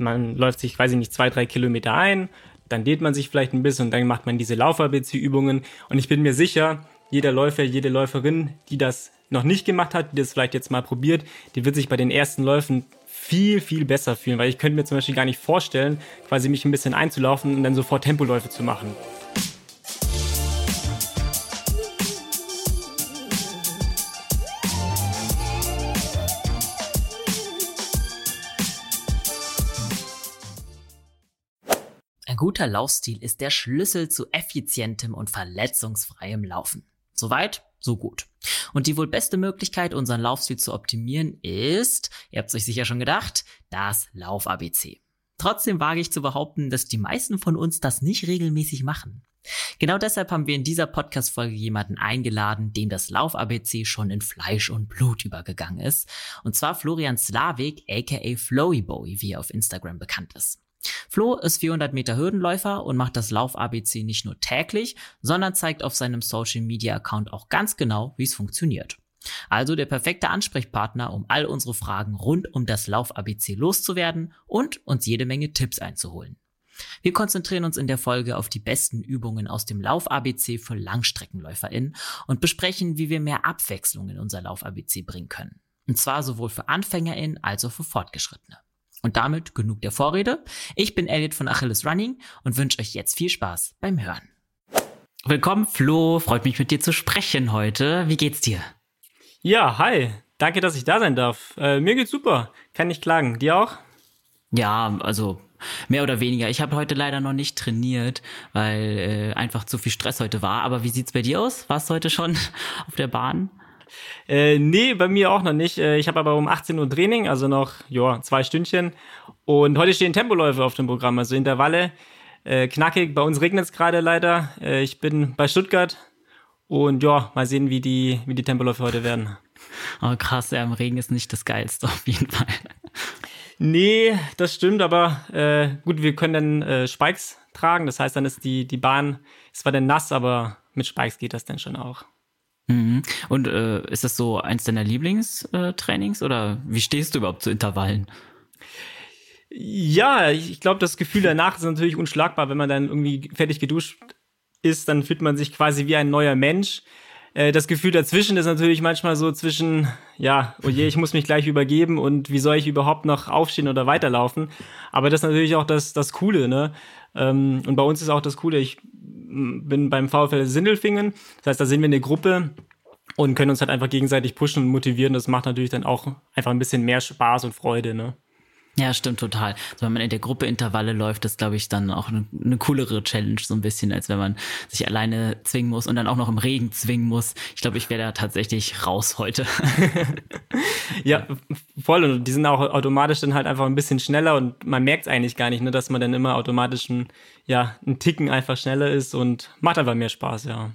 Man läuft sich, weiß ich nicht, zwei, drei Kilometer ein, dann dehnt man sich vielleicht ein bisschen und dann macht man diese Lauf-ABC-Übungen. Und ich bin mir sicher, jeder Läufer, jede Läuferin, die das noch nicht gemacht hat, die das vielleicht jetzt mal probiert, die wird sich bei den ersten Läufen viel, viel besser fühlen, weil ich könnte mir zum Beispiel gar nicht vorstellen, quasi mich ein bisschen einzulaufen und dann sofort Tempoläufe zu machen. Guter Laufstil ist der Schlüssel zu effizientem und verletzungsfreiem Laufen. Soweit, so gut. Und die wohl beste Möglichkeit, unseren Laufstil zu optimieren, ist, ihr habt es euch sicher schon gedacht, das Lauf-ABC. Trotzdem wage ich zu behaupten, dass die meisten von uns das nicht regelmäßig machen. Genau deshalb haben wir in dieser Podcast-Folge jemanden eingeladen, dem das Lauf-ABC schon in Fleisch und Blut übergegangen ist. Und zwar Florian Slavik, aka Flowy Boy, wie er auf Instagram bekannt ist. Flo ist 400 Meter Hürdenläufer und macht das Lauf-ABC nicht nur täglich, sondern zeigt auf seinem Social-Media-Account auch ganz genau, wie es funktioniert. Also der perfekte Ansprechpartner, um all unsere Fragen rund um das Lauf-ABC loszuwerden und uns jede Menge Tipps einzuholen. Wir konzentrieren uns in der Folge auf die besten Übungen aus dem Lauf-ABC für LangstreckenläuferInnen und besprechen, wie wir mehr Abwechslung in unser Lauf-ABC bringen können. Und zwar sowohl für AnfängerInnen als auch für Fortgeschrittene. Und damit genug der Vorrede. Ich bin Elliot von Achilles Running und wünsche euch jetzt viel Spaß beim Hören. Willkommen, Flo. Freut mich mit dir zu sprechen heute. Wie geht's dir? Ja, hi. Danke, dass ich da sein darf. Äh, mir geht's super. Kann nicht klagen. Dir auch? Ja, also mehr oder weniger. Ich habe heute leider noch nicht trainiert, weil äh, einfach zu viel Stress heute war. Aber wie sieht's bei dir aus? Warst du heute schon auf der Bahn? Äh, nee, bei mir auch noch nicht. Äh, ich habe aber um 18 Uhr Training, also noch ja, zwei Stündchen. Und heute stehen Tempoläufe auf dem Programm, also Intervalle. Äh, knackig, bei uns regnet es gerade leider. Äh, ich bin bei Stuttgart und ja, mal sehen, wie die, wie die Tempoläufe heute werden. Oh krass, ja, im Regen ist nicht das Geilste auf jeden Fall. Nee, das stimmt, aber äh, gut, wir können dann äh, Spikes tragen. Das heißt, dann ist die, die Bahn, es war dann nass, aber mit Spikes geht das dann schon auch. Mhm. Und äh, ist das so eins deiner Lieblingstrainings oder wie stehst du überhaupt zu Intervallen? Ja, ich glaube, das Gefühl danach ist natürlich unschlagbar, wenn man dann irgendwie fertig geduscht ist, dann fühlt man sich quasi wie ein neuer Mensch. Äh, das Gefühl dazwischen ist natürlich manchmal so zwischen, ja, oh je, ich muss mich gleich übergeben und wie soll ich überhaupt noch aufstehen oder weiterlaufen. Aber das ist natürlich auch das, das Coole, ne? Ähm, und bei uns ist auch das Coole, ich bin beim VfL Sindelfingen. Das heißt, da sind wir eine Gruppe und können uns halt einfach gegenseitig pushen und motivieren. Das macht natürlich dann auch einfach ein bisschen mehr Spaß und Freude, ne? Ja, stimmt total. Also wenn man in der Gruppe Intervalle läuft, ist, glaube ich, dann auch eine, eine, coolere Challenge, so ein bisschen, als wenn man sich alleine zwingen muss und dann auch noch im Regen zwingen muss. Ich glaube, ich wäre da tatsächlich raus heute. ja, voll. Und die sind auch automatisch dann halt einfach ein bisschen schneller und man merkt es eigentlich gar nicht, ne, dass man dann immer automatisch ein, ja, ein Ticken einfach schneller ist und macht einfach mehr Spaß, ja.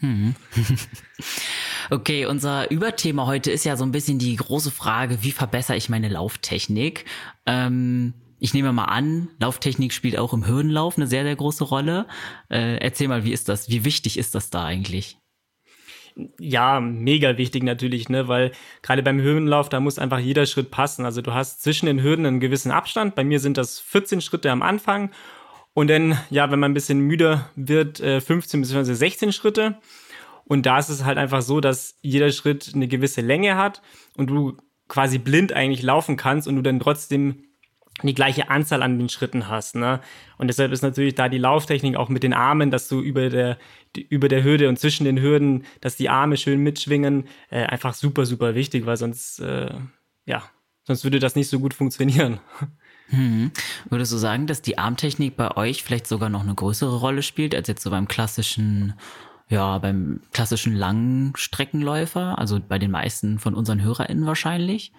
Hm. Okay, unser Überthema heute ist ja so ein bisschen die große Frage, wie verbessere ich meine Lauftechnik? Ähm, ich nehme mal an, Lauftechnik spielt auch im Hürdenlauf eine sehr, sehr große Rolle. Äh, erzähl mal, wie ist das? Wie wichtig ist das da eigentlich? Ja, mega wichtig natürlich, ne, weil gerade beim Hürdenlauf, da muss einfach jeder Schritt passen. Also du hast zwischen den Hürden einen gewissen Abstand. Bei mir sind das 14 Schritte am Anfang und dann, ja, wenn man ein bisschen müder wird, 15 bzw. 16 Schritte. Und da ist es halt einfach so, dass jeder Schritt eine gewisse Länge hat und du quasi blind eigentlich laufen kannst und du dann trotzdem die gleiche Anzahl an den Schritten hast. Ne? Und deshalb ist natürlich da die Lauftechnik auch mit den Armen, dass du über der, über der Hürde und zwischen den Hürden, dass die Arme schön mitschwingen, äh, einfach super, super wichtig, weil sonst, äh, ja, sonst würde das nicht so gut funktionieren. Hm. Würdest du sagen, dass die Armtechnik bei euch vielleicht sogar noch eine größere Rolle spielt, als jetzt so beim klassischen ja, beim klassischen Langstreckenläufer, also bei den meisten von unseren HörerInnen wahrscheinlich.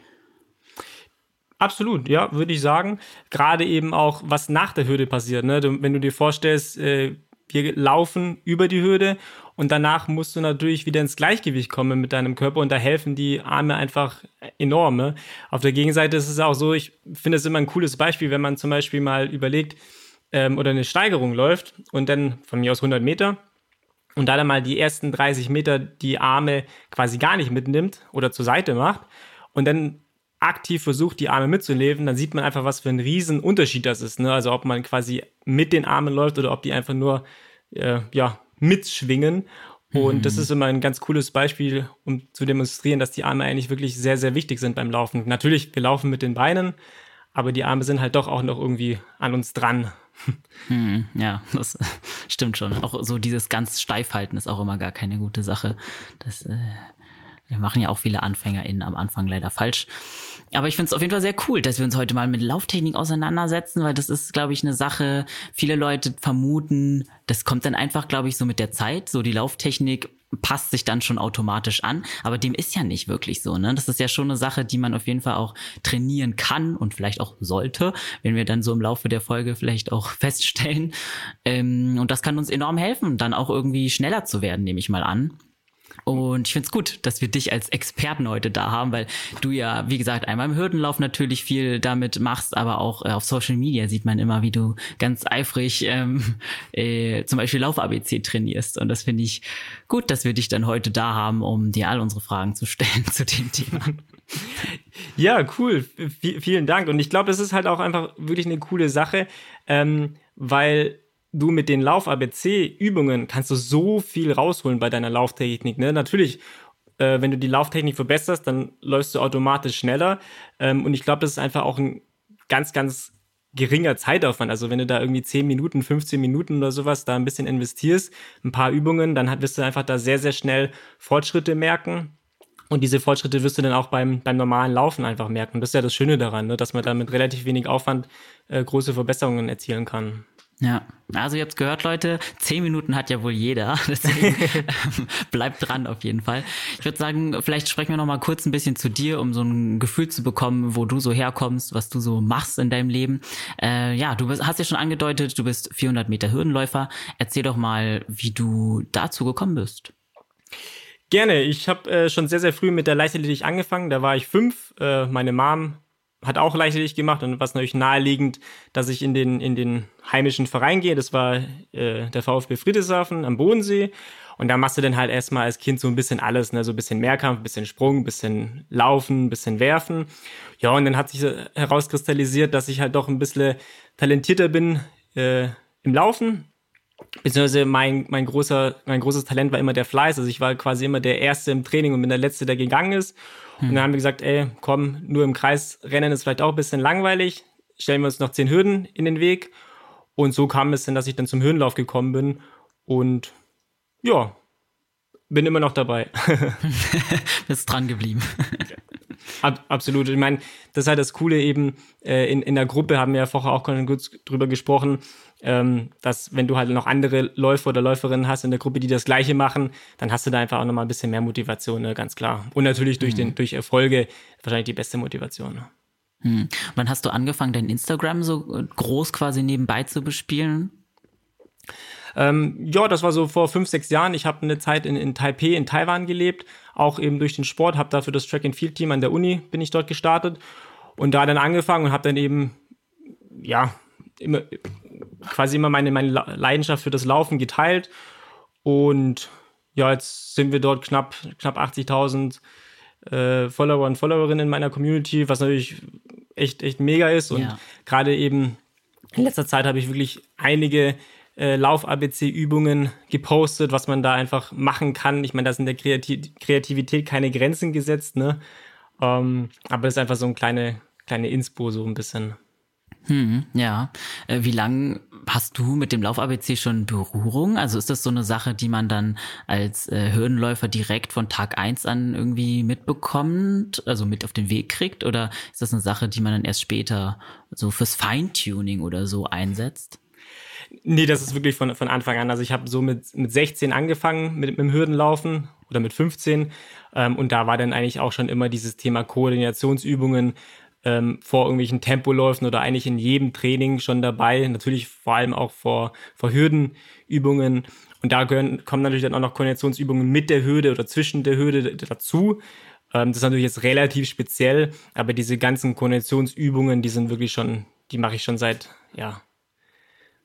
Absolut, ja, würde ich sagen. Gerade eben auch, was nach der Hürde passiert. Ne? Wenn du dir vorstellst, äh, wir laufen über die Hürde und danach musst du natürlich wieder ins Gleichgewicht kommen mit deinem Körper und da helfen die Arme einfach enorm. Ne? Auf der Gegenseite ist es auch so, ich finde es immer ein cooles Beispiel, wenn man zum Beispiel mal überlegt ähm, oder eine Steigerung läuft und dann von mir aus 100 Meter und da dann mal die ersten 30 Meter die Arme quasi gar nicht mitnimmt oder zur Seite macht und dann aktiv versucht, die Arme mitzuleben, dann sieht man einfach, was für ein riesen Unterschied das ist. Ne? Also ob man quasi mit den Armen läuft oder ob die einfach nur äh, ja, mitschwingen. Und mhm. das ist immer ein ganz cooles Beispiel, um zu demonstrieren, dass die Arme eigentlich wirklich sehr, sehr wichtig sind beim Laufen. Natürlich, wir laufen mit den Beinen, aber die Arme sind halt doch auch noch irgendwie an uns dran. Hm, ja, das stimmt schon. Auch so dieses ganz Steifhalten ist auch immer gar keine gute Sache. Das äh, wir machen ja auch viele AnfängerInnen am Anfang leider falsch. Aber ich finde es auf jeden Fall sehr cool, dass wir uns heute mal mit Lauftechnik auseinandersetzen, weil das ist, glaube ich, eine Sache, viele Leute vermuten, das kommt dann einfach, glaube ich, so mit der Zeit. So die Lauftechnik passt sich dann schon automatisch an, aber dem ist ja nicht wirklich so. Ne? Das ist ja schon eine Sache, die man auf jeden Fall auch trainieren kann und vielleicht auch sollte, wenn wir dann so im Laufe der Folge vielleicht auch feststellen. Ähm, und das kann uns enorm helfen, dann auch irgendwie schneller zu werden, nehme ich mal an. Und ich finde es gut, dass wir dich als Experten heute da haben, weil du ja, wie gesagt, einmal im Hürdenlauf natürlich viel damit machst, aber auch äh, auf Social Media sieht man immer, wie du ganz eifrig ähm, äh, zum Beispiel Lauf-ABC trainierst. Und das finde ich gut, dass wir dich dann heute da haben, um dir all unsere Fragen zu stellen zu dem Thema. Ja, cool. V vielen Dank. Und ich glaube, das ist halt auch einfach wirklich eine coole Sache, ähm, weil du mit den Lauf-ABC-Übungen kannst du so viel rausholen bei deiner Lauftechnik. Ne? Natürlich, äh, wenn du die Lauftechnik verbesserst, dann läufst du automatisch schneller. Ähm, und ich glaube, das ist einfach auch ein ganz, ganz geringer Zeitaufwand. Also wenn du da irgendwie 10 Minuten, 15 Minuten oder sowas da ein bisschen investierst, ein paar Übungen, dann wirst du einfach da sehr, sehr schnell Fortschritte merken. Und diese Fortschritte wirst du dann auch beim, beim normalen Laufen einfach merken. Das ist ja das Schöne daran, ne? dass man da mit relativ wenig Aufwand äh, große Verbesserungen erzielen kann. Ja, also ihr habt gehört, Leute, zehn Minuten hat ja wohl jeder, deswegen ähm, bleibt dran auf jeden Fall. Ich würde sagen, vielleicht sprechen wir noch mal kurz ein bisschen zu dir, um so ein Gefühl zu bekommen, wo du so herkommst, was du so machst in deinem Leben. Äh, ja, du bist, hast ja schon angedeutet, du bist 400 Meter Hürdenläufer. Erzähl doch mal, wie du dazu gekommen bist. Gerne. Ich habe äh, schon sehr, sehr früh mit der Leichtathletik angefangen. Da war ich fünf. Äh, meine Mom hat auch Leichtathletik gemacht und was natürlich naheliegend, dass ich in den, in den heimischen Verein gehe. Das war äh, der VfB Friedrichshafen am Bodensee. Und da machst du dann halt erstmal als Kind so ein bisschen alles, ne? so ein bisschen Mehrkampf, ein bisschen Sprung, ein bisschen Laufen, ein bisschen Werfen. Ja, und dann hat sich herauskristallisiert, dass ich halt doch ein bisschen talentierter bin äh, im Laufen. Beziehungsweise mein, mein, großer, mein großes Talent war immer der Fleiß. Also ich war quasi immer der Erste im Training und bin der Letzte, der gegangen ist. Hm. Und dann haben wir gesagt, ey, komm, nur im Kreis rennen ist vielleicht auch ein bisschen langweilig. Stellen wir uns noch zehn Hürden in den Weg. Und so kam es dann, dass ich dann zum Hürdenlauf gekommen bin. Und ja, bin immer noch dabei. Bist dran geblieben. Ab, absolut. Ich meine, das ist halt das Coole eben, äh, in, in der Gruppe haben wir ja vorher auch kurz drüber gesprochen, ähm, dass wenn du halt noch andere Läufer oder Läuferinnen hast in der Gruppe, die das Gleiche machen, dann hast du da einfach auch nochmal ein bisschen mehr Motivation, ne, ganz klar. Und natürlich durch, mhm. den, durch Erfolge wahrscheinlich die beste Motivation. Ne? Hm. Wann hast du angefangen, dein Instagram so groß quasi nebenbei zu bespielen? Ähm, ja, das war so vor fünf, sechs Jahren. Ich habe eine Zeit in, in Taipei, in Taiwan gelebt, auch eben durch den Sport, habe dafür das Track and Field Team an der Uni bin ich dort gestartet und da dann angefangen und habe dann eben ja immer quasi immer meine, meine Leidenschaft für das Laufen geteilt. Und ja, jetzt sind wir dort knapp, knapp 80.000 äh, Follower und Followerinnen in meiner Community, was natürlich echt, echt mega ist. Und ja. gerade eben in letzter Zeit habe ich wirklich einige äh, Lauf-ABC-Übungen gepostet, was man da einfach machen kann. Ich meine, da sind der Kreativ Kreativität keine Grenzen gesetzt, ne? Ähm, aber das ist einfach so ein kleine, kleine Inspo, so ein bisschen. Hm, ja. Äh, wie lange hast du mit dem Lauf-ABC schon Berührung? Also ist das so eine Sache, die man dann als äh, Hürdenläufer direkt von Tag eins an irgendwie mitbekommt, also mit auf den Weg kriegt? Oder ist das eine Sache, die man dann erst später so fürs Feintuning oder so einsetzt? Nee, das ist wirklich von, von Anfang an. Also ich habe so mit, mit 16 angefangen mit, mit dem Hürdenlaufen oder mit 15. Ähm, und da war dann eigentlich auch schon immer dieses Thema Koordinationsübungen, ähm, vor irgendwelchen Tempoläufen oder eigentlich in jedem Training schon dabei. Natürlich vor allem auch vor, vor Hürdenübungen. Und da gehören, kommen natürlich dann auch noch Koordinationsübungen mit der Hürde oder zwischen der Hürde dazu. Ähm, das ist natürlich jetzt relativ speziell, aber diese ganzen Koordinationsübungen, die sind wirklich schon, die mache ich schon seit, ja,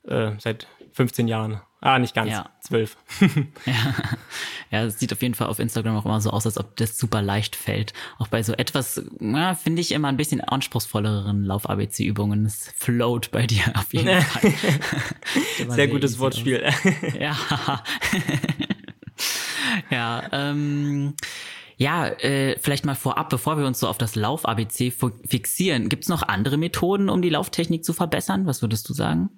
äh, seit 15 Jahren. Ah, nicht ganz. Ja. Zwölf. Ja. ja, es sieht auf jeden Fall auf Instagram auch immer so aus, als ob das super leicht fällt. Auch bei so etwas, ja, finde ich immer ein bisschen anspruchsvolleren Lauf-ABC-Übungen. Es float bei dir auf jeden Fall. sehr gutes Wortspiel. ja. ja, ähm, ja, äh, vielleicht mal vorab, bevor wir uns so auf das Lauf-ABC fixieren, gibt es noch andere Methoden, um die Lauftechnik zu verbessern? Was würdest du sagen?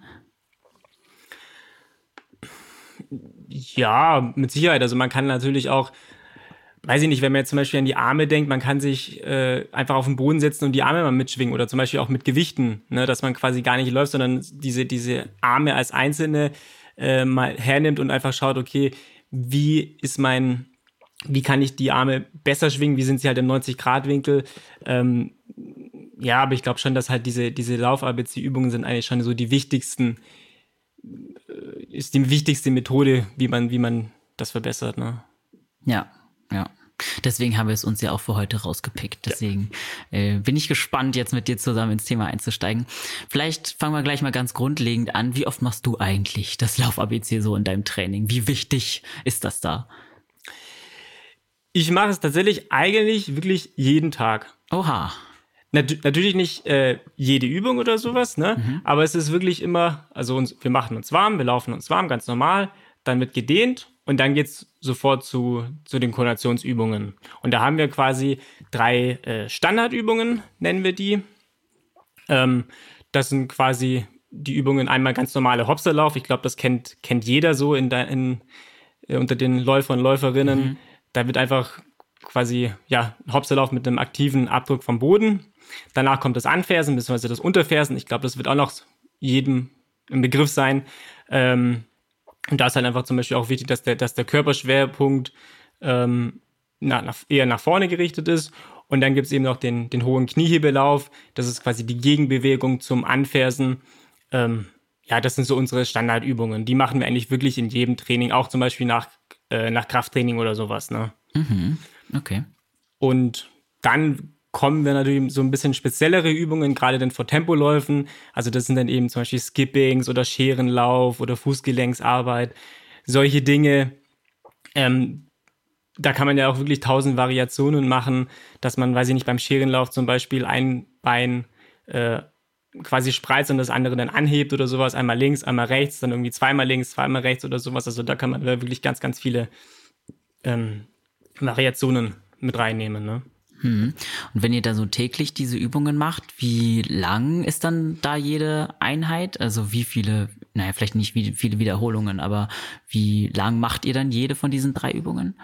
Ja, mit Sicherheit. Also man kann natürlich auch, weiß ich nicht, wenn man jetzt zum Beispiel an die Arme denkt, man kann sich äh, einfach auf den Boden setzen und die Arme mal mitschwingen oder zum Beispiel auch mit Gewichten, ne, dass man quasi gar nicht läuft, sondern diese, diese Arme als einzelne äh, mal hernimmt und einfach schaut, okay, wie ist mein, wie kann ich die Arme besser schwingen, wie sind sie halt im 90-Grad-Winkel. Ähm, ja, aber ich glaube schon, dass halt diese, diese Lauf-ABC-Übungen sind eigentlich schon so die wichtigsten, ist die wichtigste Methode, wie man, wie man das verbessert. Ne? Ja, ja. Deswegen haben wir es uns ja auch für heute rausgepickt. Deswegen ja. äh, bin ich gespannt, jetzt mit dir zusammen ins Thema einzusteigen. Vielleicht fangen wir gleich mal ganz grundlegend an. Wie oft machst du eigentlich das Lauf-ABC so in deinem Training? Wie wichtig ist das da? Ich mache es tatsächlich eigentlich wirklich jeden Tag. Oha. Nat natürlich nicht äh, jede Übung oder sowas, ne? Mhm. Aber es ist wirklich immer, also uns, wir machen uns warm, wir laufen uns warm, ganz normal. Dann wird gedehnt und dann geht's sofort zu, zu den Koordinationsübungen. Und da haben wir quasi drei äh, Standardübungen, nennen wir die. Ähm, das sind quasi die Übungen einmal ganz normale Hopserlauf. Ich glaube, das kennt, kennt jeder so in, in, äh, unter den Läufern und Läuferinnen. Mhm. Da wird einfach quasi, ja, Hopserlauf mit einem aktiven Abdruck vom Boden. Danach kommt das Anfersen bzw. das Unterfersen. Ich glaube, das wird auch noch jedem im Begriff sein. Ähm, und da ist halt einfach zum Beispiel auch wichtig, dass der, dass der Körperschwerpunkt ähm, na, nach, eher nach vorne gerichtet ist. Und dann gibt es eben noch den, den hohen Kniehebellauf. Das ist quasi die Gegenbewegung zum Anfersen. Ähm, ja, das sind so unsere Standardübungen. Die machen wir eigentlich wirklich in jedem Training, auch zum Beispiel nach, äh, nach Krafttraining oder sowas. Ne? Mhm. Okay. Und dann kommen wir natürlich so ein bisschen speziellere Übungen, gerade dann vor Tempoläufen. Also das sind dann eben zum Beispiel Skippings oder Scherenlauf oder Fußgelenksarbeit. Solche Dinge. Ähm, da kann man ja auch wirklich tausend Variationen machen, dass man, weiß ich nicht, beim Scherenlauf zum Beispiel ein Bein äh, quasi spreizt und das andere dann anhebt oder sowas. Einmal links, einmal rechts, dann irgendwie zweimal links, zweimal rechts oder sowas. Also da kann man wirklich ganz, ganz viele ähm, Variationen mit reinnehmen. Ne? Hm. Und wenn ihr da so täglich diese Übungen macht, wie lang ist dann da jede Einheit? Also wie viele, naja, vielleicht nicht wie viele Wiederholungen, aber wie lang macht ihr dann jede von diesen drei Übungen?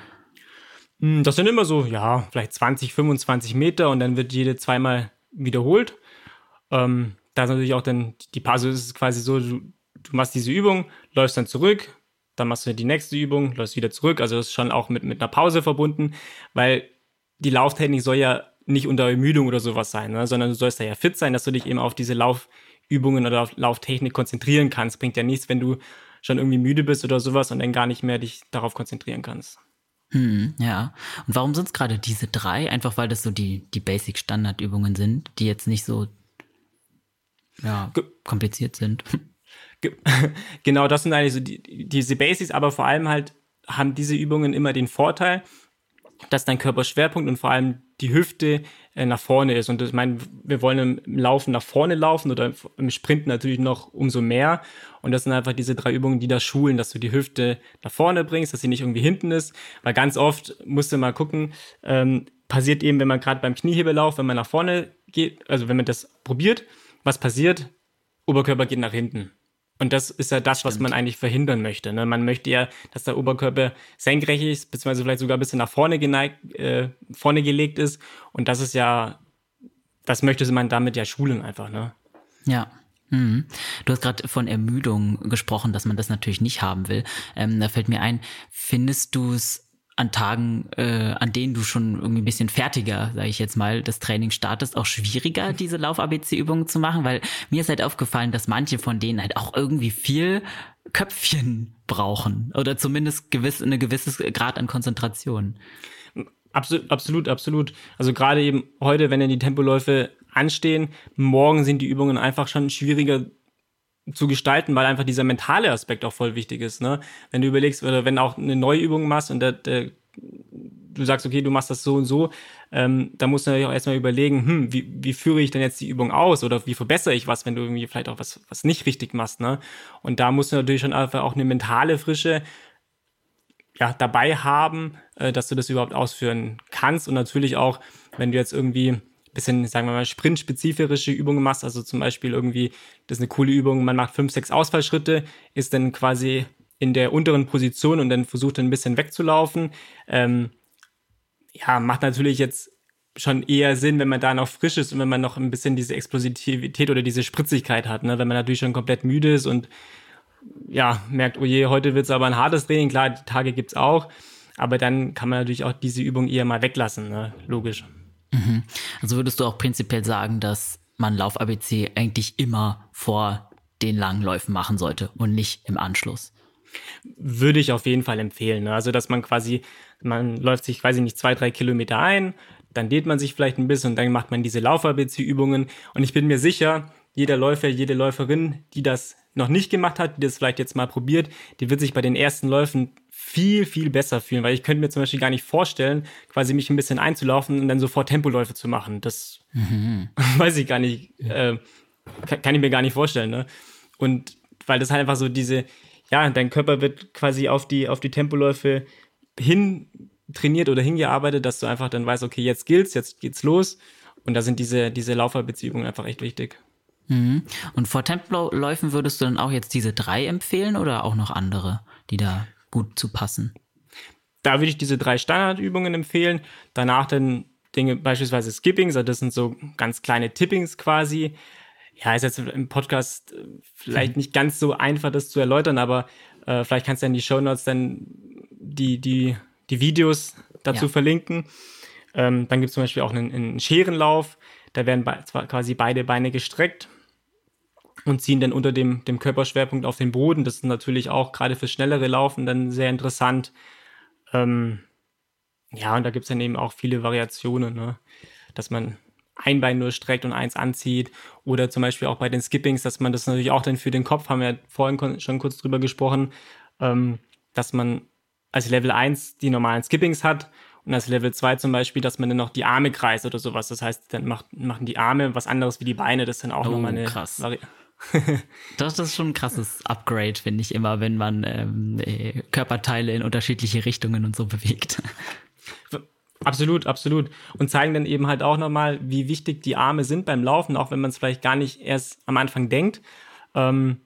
Hm, das sind immer so, ja, vielleicht 20, 25 Meter und dann wird jede zweimal wiederholt. Ähm, da ist natürlich auch dann die Pause ist quasi so, du, du machst diese Übung, läufst dann zurück, dann machst du die nächste Übung, läufst wieder zurück. Also das ist schon auch mit, mit einer Pause verbunden, weil die Lauftechnik soll ja nicht unter Ermüdung oder sowas sein, ne? sondern du sollst ja fit sein, dass du dich eben auf diese Laufübungen oder auf Lauftechnik konzentrieren kannst. Bringt ja nichts, wenn du schon irgendwie müde bist oder sowas und dann gar nicht mehr dich darauf konzentrieren kannst. Hm, ja. Und warum sind es gerade diese drei? Einfach weil das so die, die Basic-Standardübungen sind, die jetzt nicht so ja, kompliziert sind. Genau, das sind eigentlich so die, diese Basics, aber vor allem halt haben diese Übungen immer den Vorteil, dass dein Körperschwerpunkt und vor allem die Hüfte äh, nach vorne ist. Und ich meine, wir wollen im Laufen nach vorne laufen oder im Sprinten natürlich noch umso mehr. Und das sind einfach diese drei Übungen, die das schulen, dass du die Hüfte nach vorne bringst, dass sie nicht irgendwie hinten ist. Weil ganz oft musst du mal gucken, ähm, passiert eben, wenn man gerade beim Kniehebelauf, wenn man nach vorne geht, also wenn man das probiert, was passiert? Oberkörper geht nach hinten. Und das ist ja das, Stimmt. was man eigentlich verhindern möchte. Ne? Man möchte ja, dass der Oberkörper senkrecht ist, beziehungsweise vielleicht sogar ein bisschen nach vorne geneigt, äh, vorne gelegt ist. Und das ist ja, das möchte man damit ja schulen einfach, ne? Ja. Mhm. Du hast gerade von Ermüdung gesprochen, dass man das natürlich nicht haben will. Ähm, da fällt mir ein, findest du es an Tagen, äh, an denen du schon irgendwie ein bisschen fertiger, sage ich jetzt mal, das Training startest, auch schwieriger, diese Lauf-ABC-Übungen zu machen? Weil mir ist halt aufgefallen, dass manche von denen halt auch irgendwie viel Köpfchen brauchen oder zumindest gewiss, eine gewisses Grad an Konzentration. Absolut, absolut, absolut. Also gerade eben heute, wenn ja die Tempoläufe anstehen, morgen sind die Übungen einfach schon schwieriger zu gestalten, weil einfach dieser mentale Aspekt auch voll wichtig ist. Ne? Wenn du überlegst, oder wenn auch eine neue Übung machst und der, der, du sagst, okay, du machst das so und so, ähm, da musst du natürlich auch erstmal überlegen, hm, wie, wie führe ich denn jetzt die Übung aus oder wie verbessere ich was, wenn du irgendwie vielleicht auch was, was nicht richtig machst. Ne? Und da musst du natürlich schon einfach auch eine mentale Frische ja, dabei haben, äh, dass du das überhaupt ausführen kannst. Und natürlich auch, wenn du jetzt irgendwie bisschen, sagen wir mal, sprintspezifische Übungen machst, also zum Beispiel irgendwie, das ist eine coole Übung, man macht fünf, sechs Ausfallschritte, ist dann quasi in der unteren Position und dann versucht dann ein bisschen wegzulaufen. Ähm, ja, macht natürlich jetzt schon eher Sinn, wenn man da noch frisch ist und wenn man noch ein bisschen diese Explosivität oder diese Spritzigkeit hat, ne? wenn man natürlich schon komplett müde ist und ja, merkt, oh je, heute wird es aber ein hartes Training, klar, die Tage gibt's auch, aber dann kann man natürlich auch diese Übung eher mal weglassen, ne? logisch. Mhm. Also würdest du auch prinzipiell sagen, dass man Lauf-ABC eigentlich immer vor den langen Läufen machen sollte und nicht im Anschluss? Würde ich auf jeden Fall empfehlen. Ne? Also, dass man quasi, man läuft sich quasi nicht zwei, drei Kilometer ein, dann dehnt man sich vielleicht ein bisschen und dann macht man diese Lauf-ABC-Übungen. Und ich bin mir sicher, jeder Läufer, jede Läuferin, die das noch nicht gemacht hat, die das vielleicht jetzt mal probiert, die wird sich bei den ersten Läufen viel, viel besser fühlen, weil ich könnte mir zum Beispiel gar nicht vorstellen, quasi mich ein bisschen einzulaufen und dann sofort Tempoläufe zu machen. Das mhm. weiß ich gar nicht, äh, kann, kann, ich mir gar nicht vorstellen. Ne? Und weil das halt einfach so diese, ja, dein Körper wird quasi auf die, auf die Tempoläufe hin trainiert oder hingearbeitet, dass du einfach dann weißt, okay, jetzt gilt's, jetzt geht's los. Und da sind diese, diese Lauferbeziehungen einfach echt wichtig. Mhm. Und vor Tempoläufen würdest du dann auch jetzt diese drei empfehlen oder auch noch andere, die da gut zu passen? Da würde ich diese drei Standardübungen empfehlen. Danach dann Dinge, beispielsweise Skippings, also das sind so ganz kleine Tippings quasi. Ja, ist jetzt im Podcast äh, vielleicht mhm. nicht ganz so einfach, das zu erläutern, aber äh, vielleicht kannst du in die Show Notes dann die, die, die Videos dazu ja. verlinken. Ähm, dann gibt es zum Beispiel auch einen, einen Scherenlauf. Da werden be quasi beide Beine gestreckt und ziehen dann unter dem, dem Körperschwerpunkt auf den Boden. Das ist natürlich auch gerade für schnellere Laufen dann sehr interessant. Ähm, ja, und da gibt es dann eben auch viele Variationen, ne? dass man ein Bein nur streckt und eins anzieht. Oder zum Beispiel auch bei den Skippings, dass man das natürlich auch dann für den Kopf, haben wir ja vorhin schon kurz drüber gesprochen, ähm, dass man als Level 1 die normalen Skippings hat und als Level 2 zum Beispiel, dass man dann noch die Arme kreist oder sowas. Das heißt, dann macht, machen die Arme was anderes wie die Beine. Das ist dann auch oh, nochmal eine krass. Vari das, das ist schon ein krasses Upgrade, finde ich immer, wenn man ähm, äh, Körperteile in unterschiedliche Richtungen und so bewegt. Absolut, absolut. Und zeigen dann eben halt auch nochmal, wie wichtig die Arme sind beim Laufen, auch wenn man es vielleicht gar nicht erst am Anfang denkt. Ähm,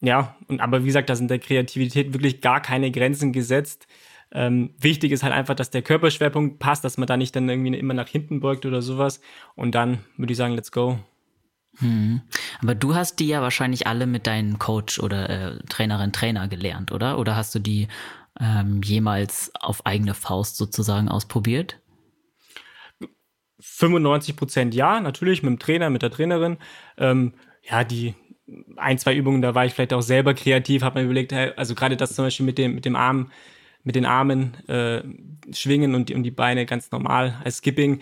ja, und aber wie gesagt, da sind der Kreativität wirklich gar keine Grenzen gesetzt. Ähm, wichtig ist halt einfach, dass der Körperschwerpunkt passt, dass man da nicht dann irgendwie immer nach hinten beugt oder sowas. Und dann würde ich sagen, let's go. Hm. Aber du hast die ja wahrscheinlich alle mit deinem Coach oder äh, Trainerin, Trainer gelernt, oder? Oder hast du die ähm, jemals auf eigene Faust sozusagen ausprobiert? 95 Prozent ja, natürlich mit dem Trainer, mit der Trainerin. Ähm, ja, die ein, zwei Übungen, da war ich vielleicht auch selber kreativ, habe mir überlegt, also gerade das zum Beispiel mit dem, mit dem Arm, mit den Armen äh, schwingen und die, und die Beine ganz normal als Skipping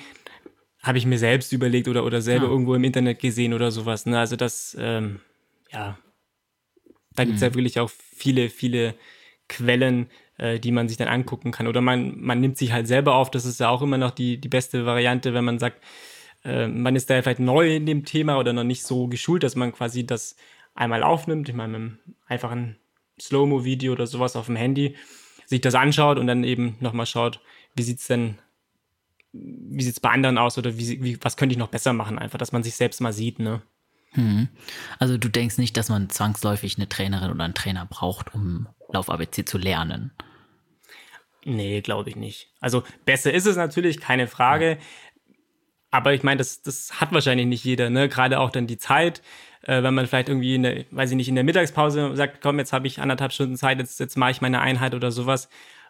habe ich mir selbst überlegt oder, oder selber ja. irgendwo im Internet gesehen oder sowas. Ne? Also das, ähm, ja, da gibt es mhm. ja wirklich auch viele, viele Quellen, äh, die man sich dann angucken kann. Oder man, man nimmt sich halt selber auf. Das ist ja auch immer noch die, die beste Variante, wenn man sagt, äh, man ist da vielleicht neu in dem Thema oder noch nicht so geschult, dass man quasi das einmal aufnimmt. Ich meine, mit einem einfachen Slow-Mo-Video oder sowas auf dem Handy sich das anschaut und dann eben nochmal schaut, wie sieht es denn wie sieht es bei anderen aus oder wie, wie, was könnte ich noch besser machen, einfach, dass man sich selbst mal sieht, ne? Hm. Also du denkst nicht, dass man zwangsläufig eine Trainerin oder einen Trainer braucht, um Lauf-ABC zu lernen? Nee, glaube ich nicht. Also besser ist es natürlich, keine Frage. Ja. Aber ich meine, das, das hat wahrscheinlich nicht jeder, ne? Gerade auch dann die Zeit, äh, wenn man vielleicht irgendwie in der, weiß ich nicht, in der Mittagspause sagt, komm, jetzt habe ich anderthalb Stunden Zeit, jetzt, jetzt mache ich meine Einheit oder sowas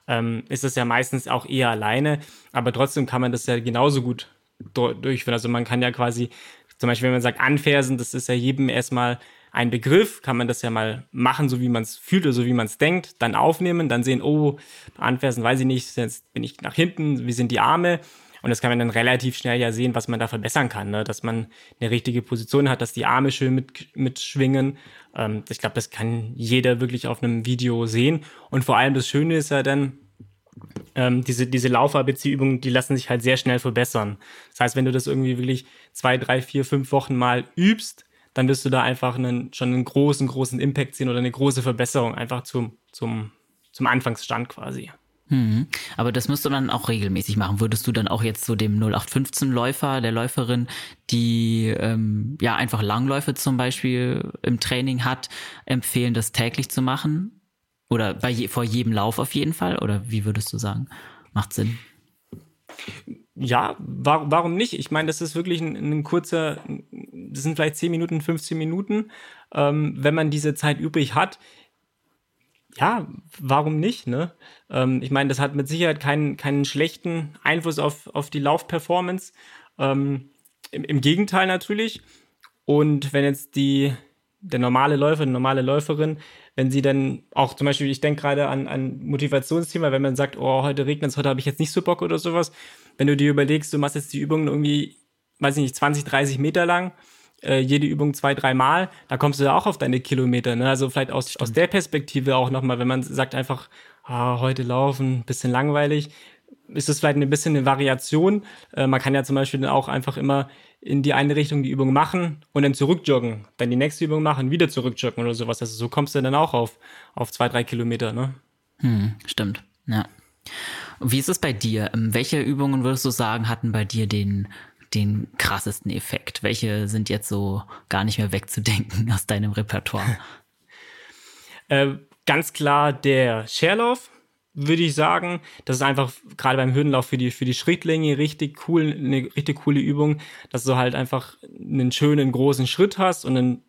ähm, ist es ja meistens auch eher alleine, aber trotzdem kann man das ja genauso gut durchführen. Also man kann ja quasi, zum Beispiel, wenn man sagt anfersen, das ist ja jedem erstmal ein Begriff, kann man das ja mal machen, so wie man es fühlt oder so wie man es denkt, dann aufnehmen, dann sehen, oh, anfersen, weiß ich nicht, jetzt bin ich nach hinten, wie sind die Arme, Und das kann man dann relativ schnell ja sehen, was man da verbessern kann, ne? dass man eine richtige Position hat, dass die Arme schön mit, mitschwingen. Ähm, ich glaube, das kann jeder wirklich auf einem Video sehen. Und vor allem das Schöne ist ja dann, ähm, diese, diese Lauf-ABC-Übungen, die lassen sich halt sehr schnell verbessern. Das heißt, wenn du das irgendwie wirklich zwei, drei, vier, fünf Wochen mal übst, dann wirst du da einfach einen, schon einen großen, großen Impact sehen oder eine große Verbesserung einfach zum, zum, zum Anfangsstand quasi. Hm. Aber das müsst du dann auch regelmäßig machen. Würdest du dann auch jetzt so dem 0815-Läufer, der Läuferin, die ähm, ja einfach Langläufe zum Beispiel im Training hat, empfehlen, das täglich zu machen? Oder bei je, vor jedem Lauf auf jeden Fall? Oder wie würdest du sagen? Macht Sinn. Ja, war, warum nicht? Ich meine, das ist wirklich ein, ein, kurzer, das sind vielleicht 10 Minuten, 15 Minuten. Ähm, wenn man diese Zeit übrig hat, ja, warum nicht? Ne? Ähm, ich meine, das hat mit Sicherheit keinen, keinen schlechten Einfluss auf, auf die Laufperformance. Ähm, im, Im Gegenteil natürlich. Und wenn jetzt die, der normale Läufer, die normale Läuferin wenn sie dann auch zum Beispiel, ich denke gerade an ein Motivationsthema, wenn man sagt, oh, heute regnet es, heute habe ich jetzt nicht so Bock oder sowas. Wenn du dir überlegst, du machst jetzt die Übung irgendwie, weiß ich nicht, 20, 30 Meter lang, äh, jede Übung zwei, dreimal, da kommst du ja auch auf deine Kilometer. Ne? Also vielleicht aus, aus der Perspektive auch nochmal, wenn man sagt einfach, ah, heute laufen, bisschen langweilig, ist das vielleicht ein bisschen eine Variation. Äh, man kann ja zum Beispiel dann auch einfach immer in die eine Richtung die Übung machen und dann zurückjoggen, dann die nächste Übung machen, wieder zurückjoggen oder sowas. Also so kommst du dann auch auf, auf zwei, drei Kilometer, ne? Hm, stimmt, ja. Wie ist es bei dir? Ähm, welche Übungen würdest du sagen, hatten bei dir den, den krassesten Effekt? Welche sind jetzt so gar nicht mehr wegzudenken aus deinem Repertoire? äh, ganz klar der Scherlauf würde ich sagen. Das ist einfach gerade beim Hürdenlauf für die, für die Schrittlänge richtig cool, eine richtig coole Übung, dass du halt einfach einen schönen großen Schritt hast und einen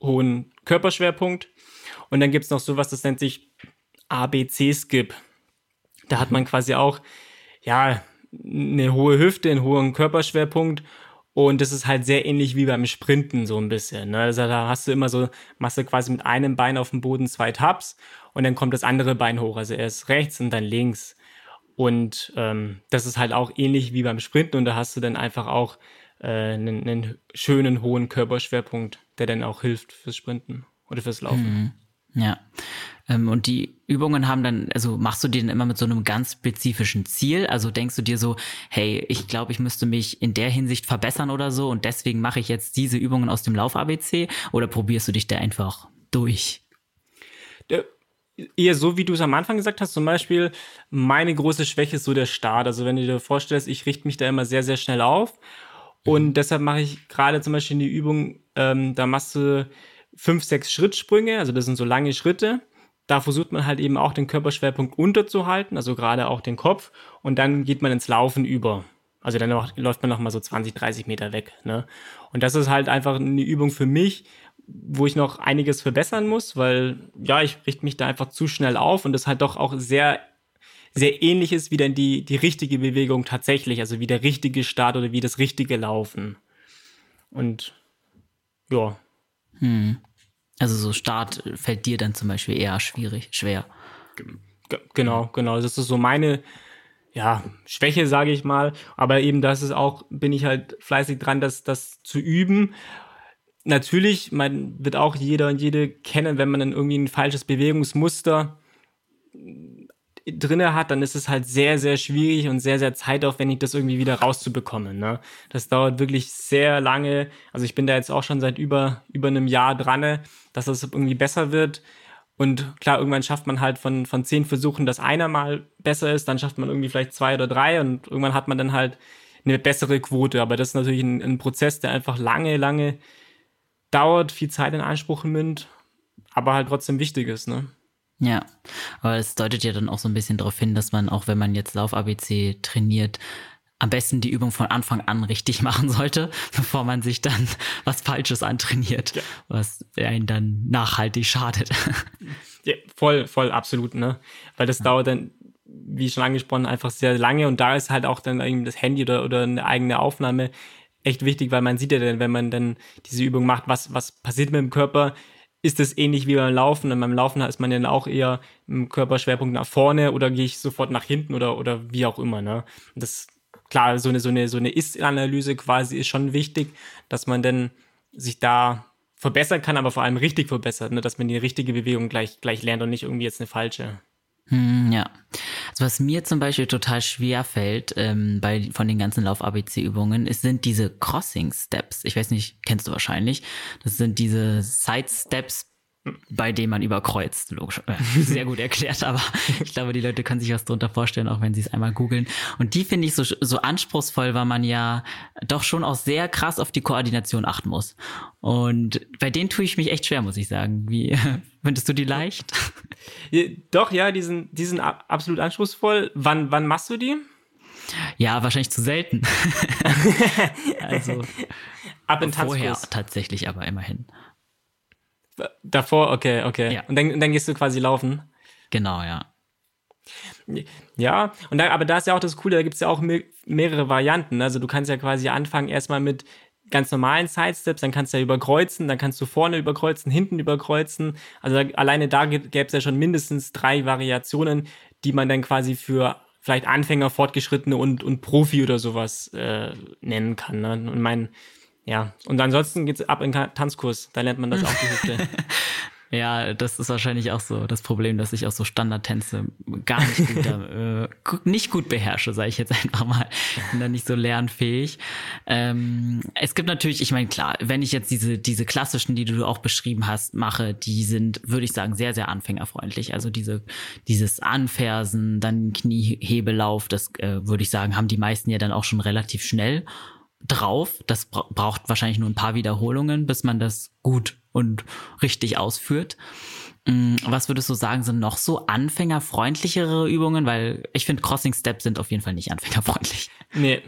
hohen Körperschwerpunkt. Und dann gibt's noch sowas, das nennt sich ABC-Skip. Da hat man quasi auch, ja, eine hohe Hüfte, einen hohen Körperschwerpunkt und das ist halt sehr ähnlich wie beim Sprinten so ein bisschen. Ne? Also da hast du immer so, machst du quasi mit einem Bein auf dem Boden zwei Tabs und dann kommt das andere Bein hoch. Also erst rechts und dann links. Und ähm, das ist halt auch ähnlich wie beim Sprinten und da hast du dann einfach auch äh, einen, einen schönen hohen Körperschwerpunkt, der dann auch hilft fürs Sprinten oder fürs Laufen. Mhm. Ja. Ähm, und die Übungen haben dann, also machst du die dann immer mit so einem ganz spezifischen Ziel? Also denkst du dir so, hey, ich glaube, ich müsste mich in der Hinsicht verbessern oder so und deswegen mache ich jetzt diese Übungen aus dem Lauf-ABC oder probierst du dich da einfach durch? Der eher so, wie du es am Anfang gesagt hast, zum Beispiel, meine große Schwäche ist so der Start. Also wenn du dir vorstellst, ich richte mich da immer sehr, sehr schnell auf. Und mhm. deshalb mache ich gerade zum Beispiel die Übung, ähm, da machst du fünf, sechs Schrittsprünge, also das sind so lange Schritte da versucht man halt eben auch den Körperschwerpunkt unterzuhalten, also gerade auch den Kopf, und dann geht man ins Laufen über. Also dann noch, läuft man noch mal so 20, 30 Meter weg. Ne? Und das ist halt einfach eine Übung für mich, wo ich noch einiges verbessern muss, weil ja, ich richte mich da einfach zu schnell auf und das halt doch auch sehr sehr ähnlich ist wie dann die, die richtige Bewegung tatsächlich, also wie der richtige Start oder wie das richtige Laufen. Und ja. Hm. Also so Start fällt dir dann zum Beispiel eher schwierig, schwer. Genau, genau. Das ist so meine ja, Schwäche, sage ich mal. Aber eben das ist auch, bin ich halt fleißig dran, das, das zu üben. Natürlich, man wird auch jeder und jede kennen, wenn man dann irgendwie ein falsches Bewegungsmuster drinne hat, dann ist es halt sehr, sehr schwierig und sehr, sehr zeitaufwendig, das irgendwie wieder rauszubekommen. Ne? Das dauert wirklich sehr lange. Also ich bin da jetzt auch schon seit über, über einem Jahr dran, dass das irgendwie besser wird. Und klar, irgendwann schafft man halt von, von zehn Versuchen, dass einer mal besser ist, dann schafft man irgendwie vielleicht zwei oder drei und irgendwann hat man dann halt eine bessere Quote. Aber das ist natürlich ein, ein Prozess, der einfach lange, lange dauert, viel Zeit in Anspruch nimmt, aber halt trotzdem wichtig ist, ne? Ja, aber es deutet ja dann auch so ein bisschen darauf hin, dass man auch, wenn man jetzt Lauf-ABC trainiert, am besten die Übung von Anfang an richtig machen sollte, bevor man sich dann was Falsches antrainiert, ja. was einen dann nachhaltig schadet. Ja, voll, voll, absolut, ne? Weil das ja. dauert dann, wie schon angesprochen, einfach sehr lange und da ist halt auch dann irgendwie das Handy oder, oder eine eigene Aufnahme echt wichtig, weil man sieht ja dann, wenn man dann diese Übung macht, was, was passiert mit dem Körper, ist es ähnlich wie beim Laufen. Und beim Laufen ist man dann auch eher im Körperschwerpunkt nach vorne oder gehe ich sofort nach hinten oder, oder wie auch immer. Ne? Das klar, so eine, so eine, so eine Ist-Analyse quasi ist schon wichtig, dass man dann sich da verbessern kann, aber vor allem richtig verbessert, ne? dass man die richtige Bewegung gleich, gleich lernt und nicht irgendwie jetzt eine falsche. Hm, ja. Also was mir zum Beispiel total schwer fällt ähm, bei von den ganzen Lauf-ABC-Übungen, sind diese Crossing-Steps. Ich weiß nicht, kennst du wahrscheinlich. Das sind diese Side-Steps bei dem man überkreuzt. Logisch. Äh, sehr gut erklärt, aber ich glaube, die Leute können sich was darunter vorstellen, auch wenn sie es einmal googeln. Und die finde ich so, so anspruchsvoll, weil man ja doch schon auch sehr krass auf die Koordination achten muss. Und bei denen tue ich mich echt schwer, muss ich sagen. Wie findest du die leicht? Doch, ja, die sind, die sind absolut anspruchsvoll. Wann, wann machst du die? Ja, wahrscheinlich zu selten. also ab in vorher tatsächlich, aber immerhin. Davor, okay, okay. Ja. Und dann, dann gehst du quasi laufen. Genau, ja. Ja, und da, aber da ist ja auch das Coole, da gibt es ja auch me mehrere Varianten. Also du kannst ja quasi anfangen erstmal mit ganz normalen Sidesteps, dann kannst du ja überkreuzen, dann kannst du vorne überkreuzen, hinten überkreuzen. Also da, alleine da gäbe es ja schon mindestens drei Variationen, die man dann quasi für vielleicht Anfänger, Fortgeschrittene und, und Profi oder sowas äh, nennen kann. Ne? Und mein, ja, und ansonsten geht's ab in Tanzkurs, da lernt man das auch die Hüfte. Ja, das ist wahrscheinlich auch so das Problem, dass ich auch so Standardtänze gar nicht gut, äh, nicht gut beherrsche, sage ich jetzt einfach mal. Bin da nicht so lernfähig. Ähm, es gibt natürlich, ich meine, klar, wenn ich jetzt diese, diese klassischen, die du auch beschrieben hast, mache, die sind, würde ich sagen, sehr, sehr anfängerfreundlich. Also diese, dieses Anfersen, dann Kniehebelauf, das äh, würde ich sagen, haben die meisten ja dann auch schon relativ schnell drauf. Das braucht wahrscheinlich nur ein paar Wiederholungen, bis man das gut und richtig ausführt. Mm, was würdest du sagen, sind noch so anfängerfreundlichere Übungen? Weil ich finde, Crossing Steps sind auf jeden Fall nicht anfängerfreundlich. Nee,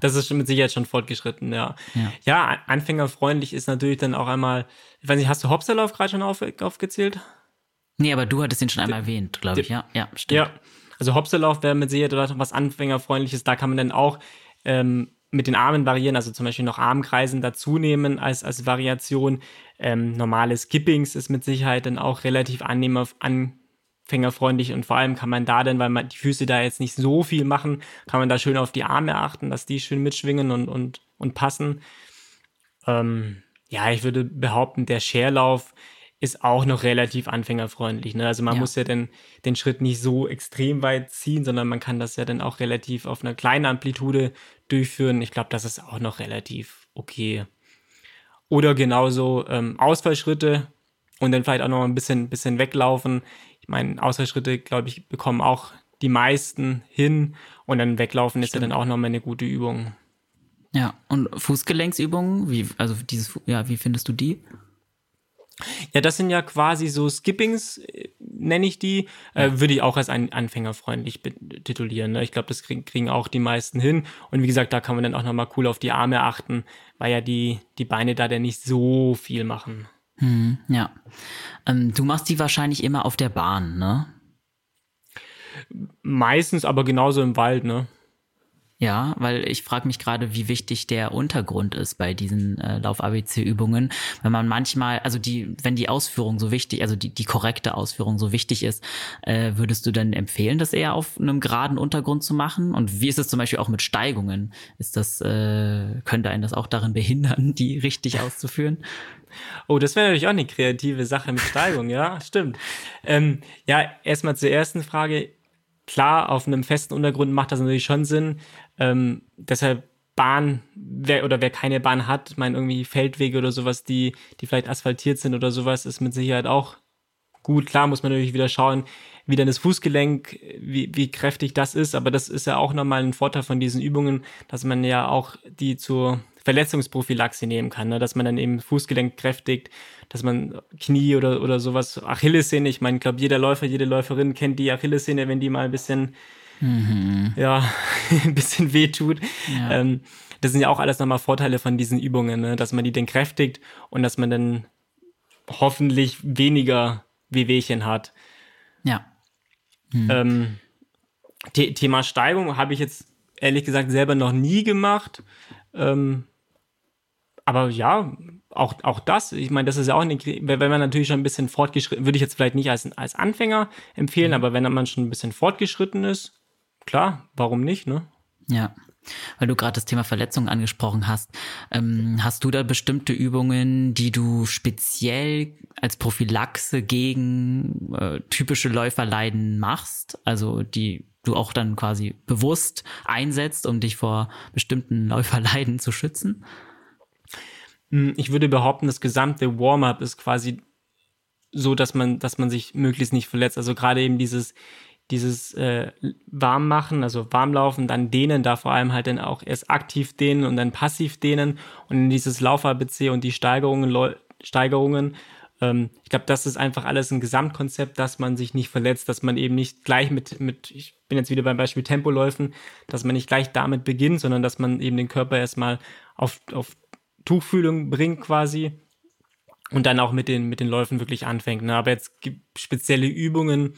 das ist mit Sicherheit schon fortgeschritten, ja. Ja, ja anfängerfreundlich ist natürlich dann auch einmal, ich weiß nicht, hast du Hopserlauf gerade schon auf, aufgezählt? Nee, aber du hattest ihn schon einmal erwähnt, glaube ich, ja. Ja, stimmt. Ja, also Hopserlauf wäre mit Sicherheit was anfängerfreundliches, da kann man dann auch ähm, mit den Armen variieren, also zum Beispiel noch Armkreisen dazu nehmen als, als Variation. Ähm, normale Skippings ist mit Sicherheit dann auch relativ annehmer, anfängerfreundlich und vor allem kann man da dann, weil man die Füße da jetzt nicht so viel machen, kann man da schön auf die Arme achten, dass die schön mitschwingen und, und, und passen. Ähm, ja, ich würde behaupten, der Scherlauf ist auch noch relativ anfängerfreundlich. Ne? Also man ja. muss ja den, den Schritt nicht so extrem weit ziehen, sondern man kann das ja dann auch relativ auf einer kleinen Amplitude durchführen. Ich glaube, das ist auch noch relativ okay. Oder genauso ähm, Ausfallschritte und dann vielleicht auch noch ein bisschen, bisschen weglaufen. Ich meine, Ausfallschritte, glaube ich, bekommen auch die meisten hin und dann weglaufen Stimmt. ist ja dann auch nochmal eine gute Übung. Ja, und Fußgelenksübungen, wie, also dieses, ja, wie findest du die? Ja, das sind ja quasi so Skippings, äh, nenne ich die. Äh, ja. Äh, würde ich auch als ein anfängerfreundlich titulieren. Ne? Ich glaube, das krieg, kriegen auch die meisten hin. Und wie gesagt, da kann man dann auch nochmal cool auf die Arme achten, weil ja die, die Beine da dann nicht so viel machen. Hm, ja. Ähm, du machst die wahrscheinlich immer auf der Bahn, ne? Meistens, aber genauso im Wald, ne? Ja, weil ich frage mich gerade, wie wichtig der Untergrund ist bei diesen äh, Lauf-ABC-Übungen. Wenn man manchmal, also die, wenn die Ausführung so wichtig, also die, die korrekte Ausführung so wichtig ist, äh, würdest du dann empfehlen, das eher auf einem geraden Untergrund zu machen? Und wie ist es zum Beispiel auch mit Steigungen? Ist das, äh, könnte einen das auch darin behindern, die richtig auszuführen? Oh, das wäre natürlich auch eine kreative Sache mit Steigung, ja, stimmt. Ähm, ja, erstmal zur ersten Frage klar, auf einem festen Untergrund macht das natürlich schon Sinn. Ähm, deshalb Bahn, wer oder wer keine Bahn hat, mein irgendwie Feldwege oder sowas, die, die vielleicht asphaltiert sind oder sowas, ist mit Sicherheit auch gut. Klar muss man natürlich wieder schauen, wie dann das Fußgelenk, wie, wie kräftig das ist, aber das ist ja auch nochmal ein Vorteil von diesen Übungen, dass man ja auch die zur Verletzungsprophylaxe nehmen kann, ne? dass man dann eben Fußgelenk kräftigt, dass man Knie oder, oder sowas, Achillessehne, ich meine, ich glaube, jeder Läufer, jede Läuferin kennt die Achillessehne, wenn die mal ein bisschen, mhm. ja, ein bisschen wehtut. Ja. Ähm, das sind ja auch alles nochmal Vorteile von diesen Übungen, ne? dass man die dann kräftigt und dass man dann hoffentlich weniger Wehwehchen hat. Ja. Mhm. Ähm, Thema Steigung habe ich jetzt ehrlich gesagt selber noch nie gemacht. Ähm, aber ja, auch, auch das, ich meine, das ist ja auch eine, wenn man natürlich schon ein bisschen fortgeschritten, würde ich jetzt vielleicht nicht als, als Anfänger empfehlen, mhm. aber wenn man schon ein bisschen fortgeschritten ist, klar, warum nicht, ne? Ja. Weil du gerade das Thema Verletzungen angesprochen hast, ähm, hast du da bestimmte Übungen, die du speziell als Prophylaxe gegen äh, typische Läuferleiden machst? Also die du auch dann quasi bewusst einsetzt, um dich vor bestimmten Läuferleiden zu schützen? Hm, ich würde behaupten, das gesamte Warm-up ist quasi so, dass man, dass man sich möglichst nicht verletzt. Also gerade eben dieses, dieses äh, Warmmachen, also Warmlaufen, dann dehnen, da vor allem halt dann auch erst aktiv dehnen und dann passiv dehnen und dieses Lauf-ABC und die Steigerungen, Steigerungen ähm, ich glaube, das ist einfach alles ein Gesamtkonzept, dass man sich nicht verletzt, dass man eben nicht gleich mit, mit, ich bin jetzt wieder beim Beispiel Tempoläufen, dass man nicht gleich damit beginnt, sondern dass man eben den Körper erstmal auf, auf Tuchfühlung bringt quasi und dann auch mit den, mit den Läufen wirklich anfängt. Ne? Aber jetzt gibt spezielle Übungen,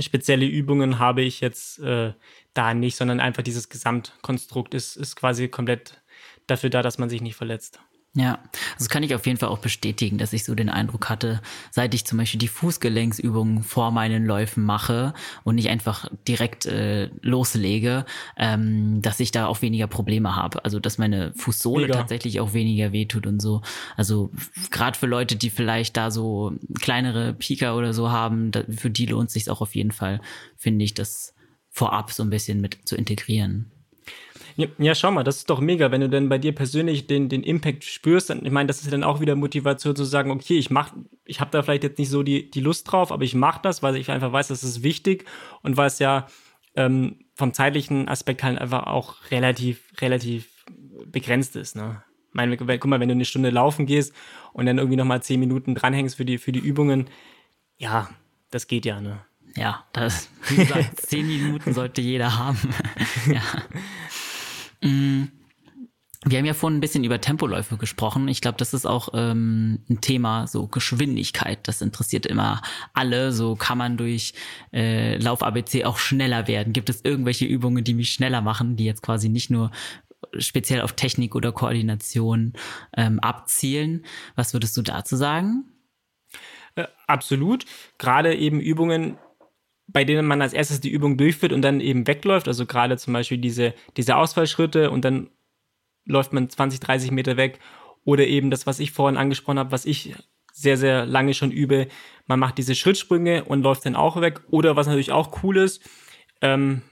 spezielle Übungen habe ich jetzt äh, da nicht, sondern einfach dieses Gesamtkonstrukt ist, ist quasi komplett dafür da, dass man sich nicht verletzt. Ja, das kann ich auf jeden Fall auch bestätigen, dass ich so den Eindruck hatte, seit ich zum Beispiel die Fußgelenksübungen vor meinen Läufen mache und nicht einfach direkt äh, loslege, ähm, dass ich da auch weniger Probleme habe. Also dass meine Fußsohle Mega. tatsächlich auch weniger wehtut und so. Also gerade für Leute, die vielleicht da so kleinere Pika oder so haben, da, für die lohnt sich auch auf jeden Fall, finde ich, das vorab so ein bisschen mit zu integrieren. Ja, ja, schau mal, das ist doch mega, wenn du dann bei dir persönlich den, den Impact spürst. Dann, ich meine, das ist dann auch wieder Motivation zu sagen, okay, ich mach, ich habe da vielleicht jetzt nicht so die, die Lust drauf, aber ich mache das, weil ich einfach weiß, das ist wichtig und weil es ja ähm, vom zeitlichen Aspekt halt einfach auch relativ, relativ begrenzt ist. Ne? Ich meine, guck mal, wenn du eine Stunde laufen gehst und dann irgendwie nochmal zehn Minuten dranhängst für die, für die Übungen, ja, das geht ja, ne? Ja, das, wie gesagt, zehn Minuten sollte jeder haben. ja. Mm. Wir haben ja vorhin ein bisschen über Tempoläufe gesprochen. Ich glaube, das ist auch ähm, ein Thema, so Geschwindigkeit. Das interessiert immer alle. So kann man durch äh, Lauf-ABC auch schneller werden. Gibt es irgendwelche Übungen, die mich schneller machen, die jetzt quasi nicht nur speziell auf Technik oder Koordination ähm, abzielen? Was würdest du dazu sagen? Äh, absolut. Gerade eben Übungen, bei denen man als erstes die Übung durchführt und dann eben wegläuft. Also gerade zum Beispiel diese, diese Ausfallschritte und dann läuft man 20, 30 Meter weg. Oder eben das, was ich vorhin angesprochen habe, was ich sehr, sehr lange schon übe. Man macht diese Schrittsprünge und läuft dann auch weg. Oder was natürlich auch cool ist, ähm,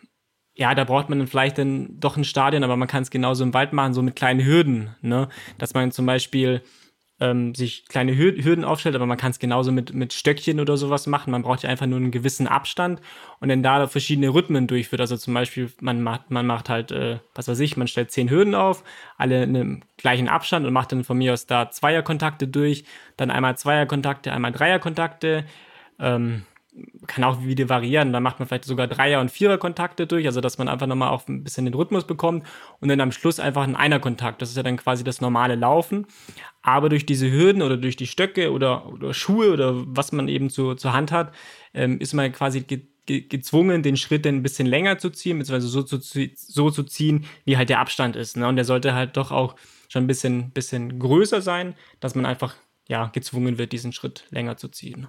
ja, da braucht man dann vielleicht dann doch ein Stadion, aber man kann es genauso im Wald machen, so mit kleinen Hürden, ne? Dass man zum Beispiel ähm, sich kleine Hürden aufstellt, aber man kann es genauso mit, mit Stöckchen oder sowas machen. Man braucht ja einfach nur einen gewissen Abstand und dann da verschiedene Rhythmen durchführt. Also zum Beispiel, man macht, man macht halt, äh, was weiß ich, man stellt zehn Hürden auf, alle in einem gleichen Abstand und macht dann von mir aus da Zweierkontakte durch, dann einmal Zweierkontakte, einmal Dreierkontakte, ähm, kann auch wieder variieren. Dann macht man vielleicht sogar Dreier- und Vierer-Kontakte durch, also dass man einfach nochmal auch ein bisschen den Rhythmus bekommt und dann am Schluss einfach ein Einer-Kontakt. Das ist ja dann quasi das normale Laufen. Aber durch diese Hürden oder durch die Stöcke oder, oder Schuhe oder was man eben zu, zur Hand hat, ähm, ist man quasi ge ge gezwungen, den Schritt dann ein bisschen länger zu ziehen, beziehungsweise so zu, so zu ziehen, wie halt der Abstand ist. Ne? Und der sollte halt doch auch schon ein bisschen, bisschen größer sein, dass man einfach ja, gezwungen wird, diesen Schritt länger zu ziehen.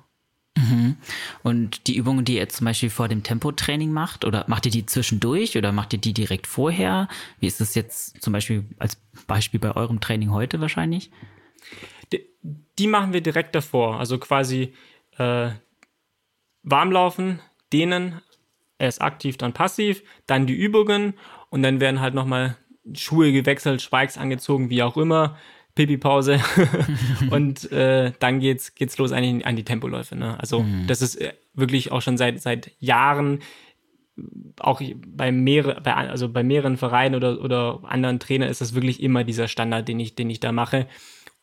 Mhm. Und die Übungen, die ihr zum Beispiel vor dem Tempotraining macht, oder macht ihr die zwischendurch oder macht ihr die direkt vorher? Wie ist das jetzt zum Beispiel als Beispiel bei eurem Training heute wahrscheinlich? Die, die machen wir direkt davor. Also quasi äh, warmlaufen, dehnen, erst aktiv, dann passiv, dann die Übungen und dann werden halt nochmal Schuhe gewechselt, Spikes angezogen, wie auch immer. Pipi-Pause und äh, dann geht's, geht's los eigentlich an die Tempoläufe. Ne? Also mhm. das ist äh, wirklich auch schon seit, seit Jahren auch bei, mehrere, bei, also bei mehreren Vereinen oder, oder anderen Trainern ist das wirklich immer dieser Standard, den ich, den ich da mache.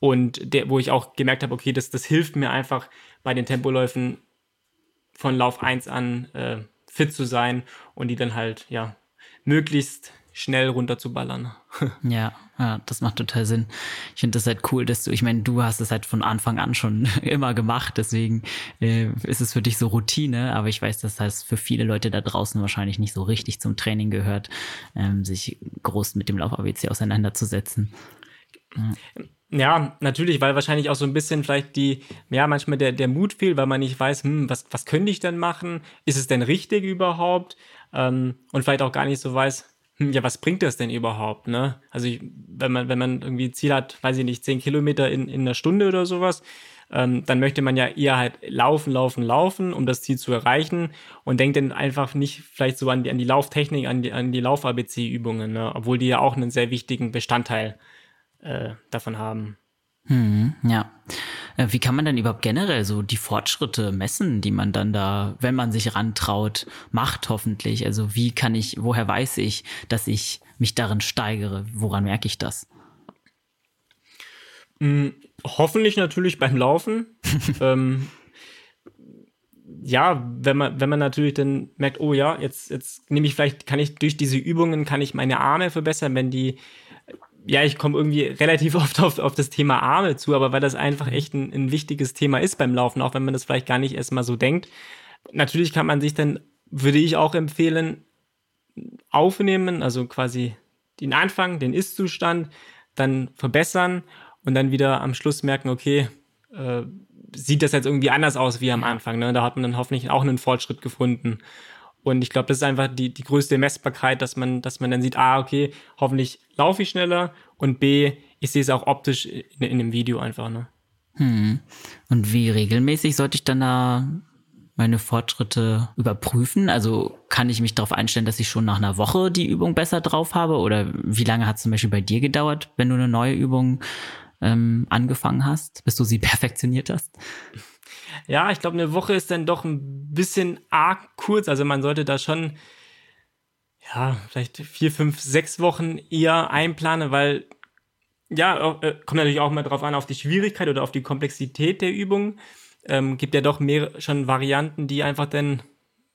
Und der, wo ich auch gemerkt habe, okay, das, das hilft mir einfach bei den Tempoläufen von Lauf 1 an äh, fit zu sein und die dann halt, ja, möglichst schnell runterzuballern. ja, ja, das macht total Sinn. Ich finde das halt cool, dass du, ich meine, du hast es halt von Anfang an schon immer gemacht, deswegen äh, ist es für dich so Routine, aber ich weiß, dass das für viele Leute da draußen wahrscheinlich nicht so richtig zum Training gehört, ähm, sich groß mit dem Lauf-ABC auseinanderzusetzen. Ja. Ja, natürlich, weil wahrscheinlich auch so ein bisschen vielleicht die, ja, manchmal der, der Mut fehlt, weil man nicht weiß, hm, was, was könnte ich denn machen? Ist es denn richtig überhaupt? Ähm, und vielleicht auch gar nicht so weiß, ja, was bringt das denn überhaupt, ne? Also ich, wenn man, wenn man irgendwie Ziel hat, weiß ich nicht, zehn Kilometer in, in einer Stunde oder sowas, ähm, dann möchte man ja eher halt laufen, laufen, laufen, um das Ziel zu erreichen und denkt dann einfach nicht vielleicht so an die, an die Lauftechnik, an die, an die Lauf-ABC-Übungen, ne? obwohl die ja auch einen sehr wichtigen Bestandteil äh, davon haben. Hm, ja. Äh, wie kann man denn überhaupt generell so die Fortschritte messen, die man dann da, wenn man sich rantraut, macht hoffentlich? Also wie kann ich, woher weiß ich, dass ich mich darin steigere? Woran merke ich das? Hm, hoffentlich natürlich beim Laufen. ähm, ja, wenn man, wenn man natürlich dann merkt, oh ja, jetzt, jetzt nehme ich vielleicht, kann ich durch diese Übungen, kann ich meine Arme verbessern, wenn die, ja, ich komme irgendwie relativ oft auf, auf das Thema Arme zu, aber weil das einfach echt ein, ein wichtiges Thema ist beim Laufen, auch wenn man das vielleicht gar nicht erstmal so denkt. Natürlich kann man sich dann, würde ich auch empfehlen, aufnehmen, also quasi den Anfang, den Ist-Zustand, dann verbessern und dann wieder am Schluss merken, okay, äh, sieht das jetzt irgendwie anders aus wie am Anfang. Ne? Da hat man dann hoffentlich auch einen Fortschritt gefunden. Und ich glaube, das ist einfach die, die größte Messbarkeit, dass man, dass man dann sieht, ah, okay, hoffentlich laufe ich schneller und B, ich sehe es auch optisch in, in dem Video einfach. Ne? Hm. Und wie regelmäßig sollte ich dann da meine Fortschritte überprüfen? Also kann ich mich darauf einstellen, dass ich schon nach einer Woche die Übung besser drauf habe? Oder wie lange hat es zum Beispiel bei dir gedauert, wenn du eine neue Übung ähm, angefangen hast, bis du sie perfektioniert hast? Ja, ich glaube, eine Woche ist dann doch ein bisschen arg kurz. Also man sollte da schon, ja, vielleicht vier, fünf, sechs Wochen eher einplanen, weil, ja, äh, kommt natürlich auch mal drauf an, auf die Schwierigkeit oder auf die Komplexität der Übung. Ähm, gibt ja doch mehr schon Varianten, die einfach dann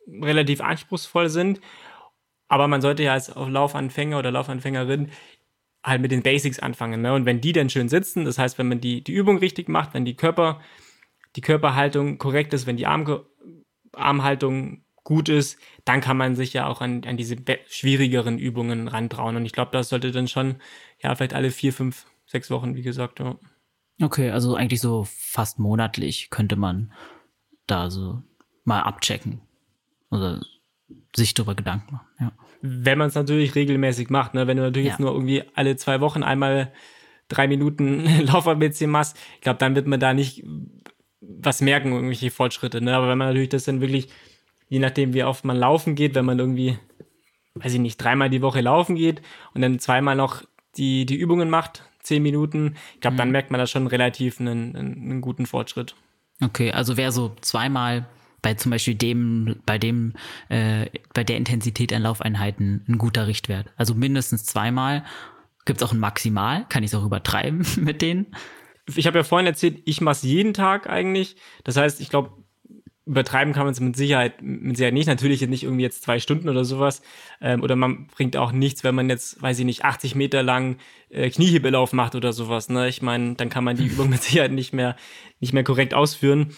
relativ anspruchsvoll sind. Aber man sollte ja als Laufanfänger oder Laufanfängerin halt mit den Basics anfangen. Ne? Und wenn die dann schön sitzen, das heißt, wenn man die, die Übung richtig macht, wenn die Körper, die Körperhaltung korrekt ist, wenn die Arm, Armhaltung gut ist, dann kann man sich ja auch an, an diese schwierigeren Übungen rantrauen. Und ich glaube, das sollte dann schon, ja, vielleicht alle vier, fünf, sechs Wochen, wie gesagt. Ja. Okay, also eigentlich so fast monatlich könnte man da so mal abchecken. Oder sich darüber Gedanken machen, ja. Wenn man es natürlich regelmäßig macht, ne? Wenn du natürlich ja. jetzt nur irgendwie alle zwei Wochen einmal drei Minuten Lauf-ABC machst, ich glaube, dann wird man da nicht was merken, irgendwelche Fortschritte, ne? Aber wenn man natürlich das dann wirklich, je nachdem, wie oft man laufen geht, wenn man irgendwie, weiß ich nicht, dreimal die Woche laufen geht und dann zweimal noch die, die Übungen macht, zehn Minuten, ich glaube, mhm. dann merkt man da schon relativ einen, einen, guten Fortschritt. Okay, also wer so zweimal bei zum Beispiel dem, bei dem, äh, bei der Intensität an Laufeinheiten ein guter Richtwert. Also mindestens zweimal. Gibt es auch ein Maximal? Kann ich es auch übertreiben mit denen? Ich habe ja vorhin erzählt, ich mache es jeden Tag eigentlich. Das heißt, ich glaube, übertreiben kann man es mit Sicherheit, mit Sicherheit nicht. Natürlich nicht irgendwie jetzt zwei Stunden oder sowas. Ähm, oder man bringt auch nichts, wenn man jetzt, weiß ich nicht, 80 Meter lang äh, Kniehebelauf macht oder sowas. Ne? Ich meine, dann kann man die Übung mit Sicherheit nicht mehr, nicht mehr korrekt ausführen.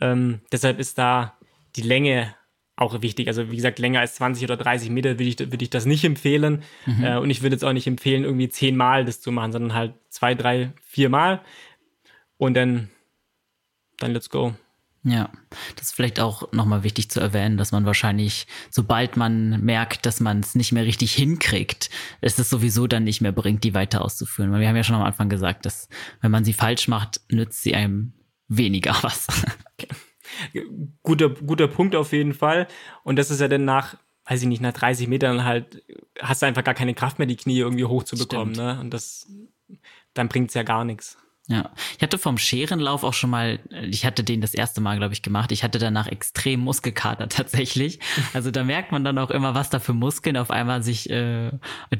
Ähm, deshalb ist da die Länge auch wichtig. Also wie gesagt, länger als 20 oder 30 Meter würde ich, würde ich das nicht empfehlen. Mhm. Äh, und ich würde jetzt auch nicht empfehlen, irgendwie zehnmal das zu machen, sondern halt zwei, drei, vier Mal. Und dann, dann let's go. Ja, das ist vielleicht auch nochmal wichtig zu erwähnen, dass man wahrscheinlich, sobald man merkt, dass man es nicht mehr richtig hinkriegt, ist es sowieso dann nicht mehr bringt, die weiter auszuführen. Weil wir haben ja schon am Anfang gesagt, dass wenn man sie falsch macht, nützt sie einem weniger was. Guter, guter Punkt auf jeden Fall. Und das ist ja dann nach, weiß ich nicht, nach 30 Metern halt, hast du einfach gar keine Kraft mehr, die Knie irgendwie hochzubekommen. Ne? Und das, dann bringt es ja gar nichts. Ja, ich hatte vom Scherenlauf auch schon mal, ich hatte den das erste Mal, glaube ich, gemacht. Ich hatte danach extrem Muskelkater tatsächlich. Also da merkt man dann auch immer, was da für Muskeln auf einmal sich, äh,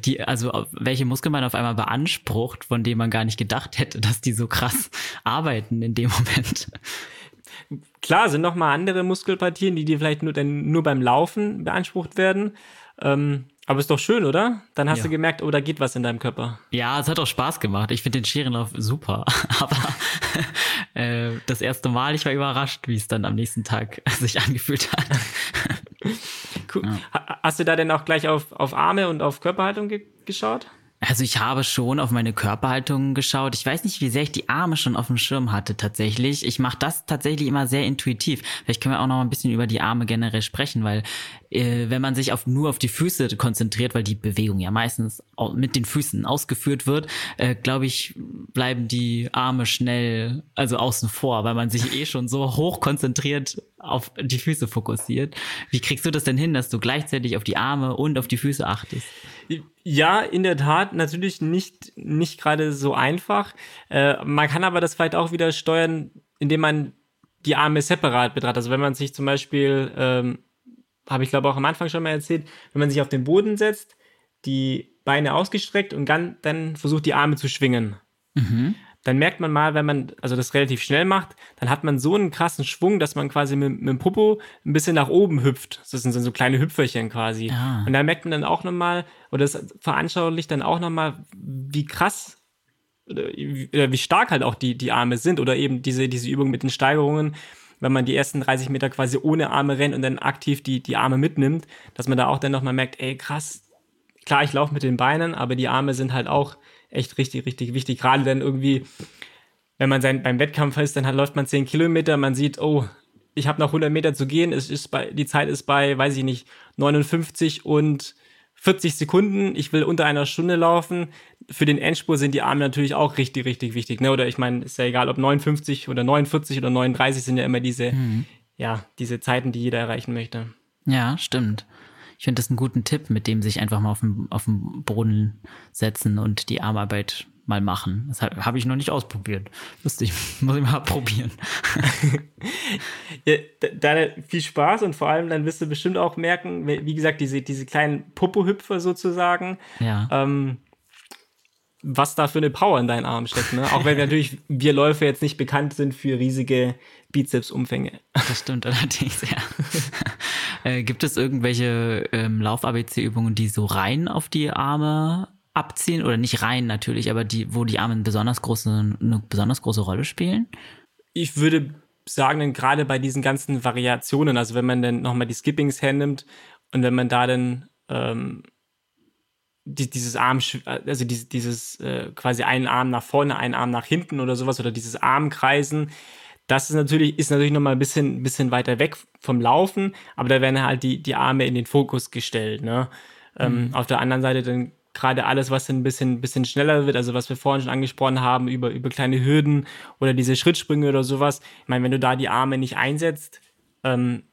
die, also welche Muskeln man auf einmal beansprucht, von denen man gar nicht gedacht hätte, dass die so krass arbeiten in dem Moment. Klar, sind noch mal andere Muskelpartien, die dir vielleicht nur, dann nur beim Laufen beansprucht werden. Ähm, aber ist doch schön, oder? Dann hast ja. du gemerkt, oh, da geht was in deinem Körper. Ja, es hat auch Spaß gemacht. Ich finde den Scherenlauf super. Aber äh, das erste Mal, ich war überrascht, wie es dann am nächsten Tag sich angefühlt hat. cool. Ja. Hast du da denn auch gleich auf, auf Arme und auf Körperhaltung ge geschaut? Also ich habe schon auf meine Körperhaltung geschaut. Ich weiß nicht, wie sehr ich die Arme schon auf dem Schirm hatte tatsächlich. Ich mache das tatsächlich immer sehr intuitiv. Vielleicht können wir auch noch ein bisschen über die Arme generell sprechen, weil äh, wenn man sich auf, nur auf die Füße konzentriert, weil die Bewegung ja meistens mit den Füßen ausgeführt wird, äh, glaube ich, bleiben die Arme schnell also außen vor, weil man sich eh schon so hoch konzentriert auf die Füße fokussiert. Wie kriegst du das denn hin, dass du gleichzeitig auf die Arme und auf die Füße achtest? Ja, in der Tat, natürlich nicht, nicht gerade so einfach. Äh, man kann aber das vielleicht auch wieder steuern, indem man die Arme separat betrachtet. Also wenn man sich zum Beispiel, ähm, habe ich glaube auch am Anfang schon mal erzählt, wenn man sich auf den Boden setzt, die Beine ausgestreckt und dann, dann versucht die Arme zu schwingen. Mhm dann merkt man mal, wenn man also das relativ schnell macht, dann hat man so einen krassen Schwung, dass man quasi mit, mit dem Popo ein bisschen nach oben hüpft. Das sind so kleine Hüpferchen quasi. Ah. Und da merkt man dann auch nochmal, oder das veranschaulicht dann auch nochmal, wie krass oder wie stark halt auch die, die Arme sind oder eben diese, diese Übung mit den Steigerungen, wenn man die ersten 30 Meter quasi ohne Arme rennt und dann aktiv die, die Arme mitnimmt, dass man da auch dann nochmal merkt, ey krass, klar, ich laufe mit den Beinen, aber die Arme sind halt auch echt richtig, richtig wichtig. Gerade dann irgendwie, wenn man sein, beim Wettkampf ist, dann hat, läuft man 10 Kilometer, man sieht, oh, ich habe noch 100 Meter zu gehen, es ist bei, die Zeit ist bei, weiß ich nicht, 59 und 40 Sekunden, ich will unter einer Stunde laufen. Für den Endspur sind die Arme natürlich auch richtig, richtig wichtig. Ne? Oder ich meine, ist ja egal, ob 59 oder 49 oder 39 sind ja immer diese, mhm. ja, diese Zeiten, die jeder erreichen möchte. Ja, stimmt. Ich finde das einen guten Tipp, mit dem sich einfach mal auf den, auf den Boden setzen und die Armarbeit mal machen. Das habe hab ich noch nicht ausprobiert. Lustig, muss ich mal probieren. ja, da, viel Spaß und vor allem dann wirst du bestimmt auch merken, wie gesagt, diese, diese kleinen Popo-Hüpfer sozusagen. Ja. Ähm, was da für eine Power in deinen Armen steckt. Ne? Auch wenn natürlich wir Läufer jetzt nicht bekannt sind für riesige Bizepsumfänge. Das stimmt allerdings, ja. äh, gibt es irgendwelche ähm, Lauf-ABC-Übungen, die so rein auf die Arme abziehen? Oder nicht rein natürlich, aber die, wo die Arme eine besonders große, eine besonders große Rolle spielen? Ich würde sagen, gerade bei diesen ganzen Variationen, also wenn man dann nochmal die Skippings hernimmt und wenn man da dann ähm, die, dieses Arm, also dieses, dieses äh, quasi einen Arm nach vorne, einen Arm nach hinten oder sowas oder dieses Armkreisen. Das ist natürlich, ist natürlich nochmal ein bisschen, bisschen weiter weg vom Laufen, aber da werden halt die, die Arme in den Fokus gestellt. Ne? Ähm, mhm. auf der anderen Seite dann gerade alles, was ein bisschen, bisschen schneller wird, also was wir vorhin schon angesprochen haben, über, über kleine Hürden oder diese Schrittsprünge oder sowas. Ich meine, wenn du da die Arme nicht einsetzt, ähm,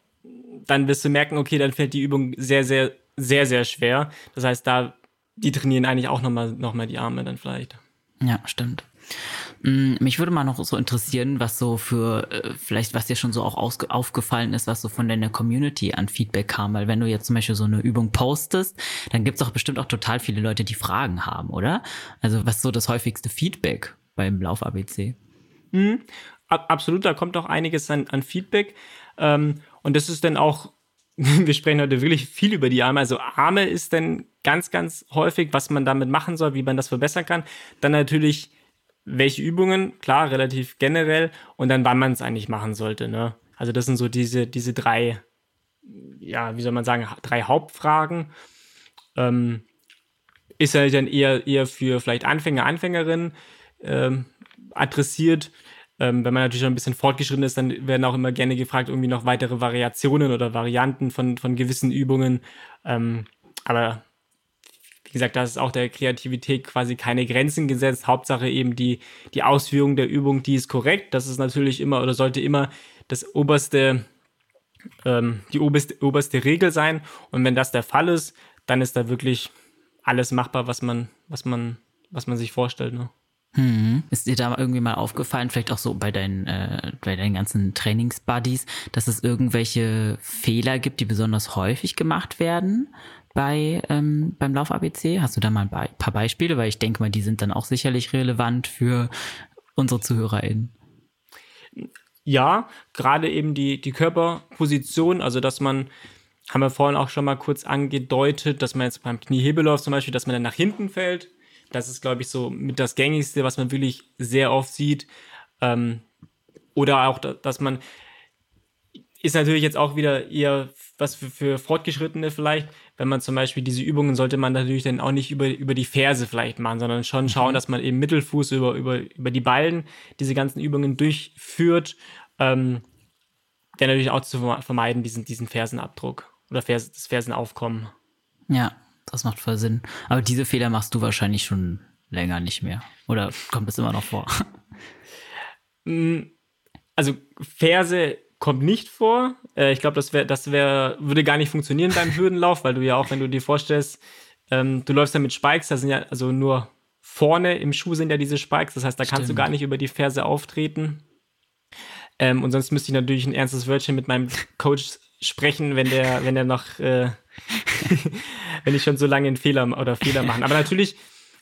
dann wirst du merken, okay, dann fällt die Übung sehr, sehr, sehr, sehr schwer. Das heißt, da die trainieren eigentlich auch nochmal noch mal die Arme dann vielleicht. Ja, stimmt. Mm, mich würde mal noch so interessieren, was so für, äh, vielleicht was dir schon so auch aufgefallen ist, was so von deiner Community an Feedback kam. Weil wenn du jetzt zum Beispiel so eine Übung postest, dann gibt es auch bestimmt auch total viele Leute, die Fragen haben, oder? Also was so das häufigste Feedback beim Lauf-ABC? Mhm. Absolut, da kommt auch einiges an, an Feedback. Ähm, und das ist dann auch wir sprechen heute wirklich viel über die Arme. Also Arme ist dann ganz, ganz häufig, was man damit machen soll, wie man das verbessern kann. Dann natürlich, welche Übungen, klar, relativ generell. Und dann, wann man es eigentlich machen sollte. Ne? Also das sind so diese, diese drei, ja, wie soll man sagen, drei Hauptfragen. Ähm, ist ja dann eher, eher für vielleicht Anfänger, Anfängerinnen ähm, adressiert. Ähm, wenn man natürlich schon ein bisschen fortgeschritten ist, dann werden auch immer gerne gefragt, irgendwie noch weitere Variationen oder Varianten von, von gewissen Übungen. Ähm, aber gesagt, da ist auch der Kreativität quasi keine Grenzen gesetzt. Hauptsache eben die, die Ausführung der Übung, die ist korrekt. Das ist natürlich immer oder sollte immer das oberste, ähm, die oberste, oberste Regel sein. Und wenn das der Fall ist, dann ist da wirklich alles machbar, was man, was man, was man sich vorstellt. Ne? Hm. Ist dir da irgendwie mal aufgefallen, vielleicht auch so bei deinen, äh, bei deinen ganzen Trainingsbuddies, dass es irgendwelche Fehler gibt, die besonders häufig gemacht werden bei ähm, beim Lauf ABC? Hast du da mal ein paar Beispiele? Weil ich denke mal, die sind dann auch sicherlich relevant für unsere ZuhörerInnen. Ja, gerade eben die, die Körperposition, also dass man, haben wir vorhin auch schon mal kurz angedeutet, dass man jetzt beim Kniehebelauf zum Beispiel, dass man dann nach hinten fällt das ist, glaube ich, so mit das Gängigste, was man wirklich sehr oft sieht. Ähm, oder auch, dass man ist natürlich jetzt auch wieder eher was für, für Fortgeschrittene vielleicht. Wenn man zum Beispiel diese Übungen sollte man natürlich dann auch nicht über, über die Ferse vielleicht machen, sondern schon schauen, mhm. dass man eben Mittelfuß über, über, über die Ballen diese ganzen Übungen durchführt. Ähm, der natürlich auch zu vermeiden, diesen, diesen Fersenabdruck oder Vers, das Fersenaufkommen. Ja, das macht voll Sinn. Aber diese Fehler machst du wahrscheinlich schon länger nicht mehr. Oder kommt es immer noch vor? Mm, also Ferse kommt nicht vor. Äh, ich glaube, das wäre, das wäre, würde gar nicht funktionieren beim Hürdenlauf, weil du ja auch, wenn du dir vorstellst, ähm, du läufst ja mit Spikes, da sind ja also nur vorne im Schuh sind ja diese Spikes, das heißt, da Stimmt. kannst du gar nicht über die Ferse auftreten. Ähm, und sonst müsste ich natürlich ein ernstes Wörtchen mit meinem Coach sprechen, wenn der, wenn der noch, äh, wenn ich schon so lange einen Fehler oder Fehler machen. Aber natürlich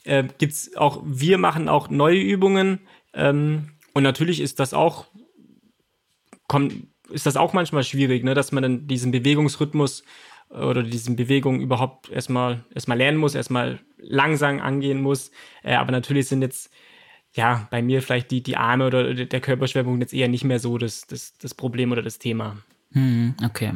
äh, gibt's auch, wir machen auch neue Übungen ähm, und natürlich ist das auch, kommt, ist das auch manchmal schwierig, ne, dass man dann diesen Bewegungsrhythmus oder diesen Bewegungen überhaupt erstmal erstmal lernen muss, erstmal langsam angehen muss. Äh, aber natürlich sind jetzt ja bei mir vielleicht die, die Arme oder der Körperschwerpunkt jetzt eher nicht mehr so das, das, das Problem oder das Thema. Hm, okay.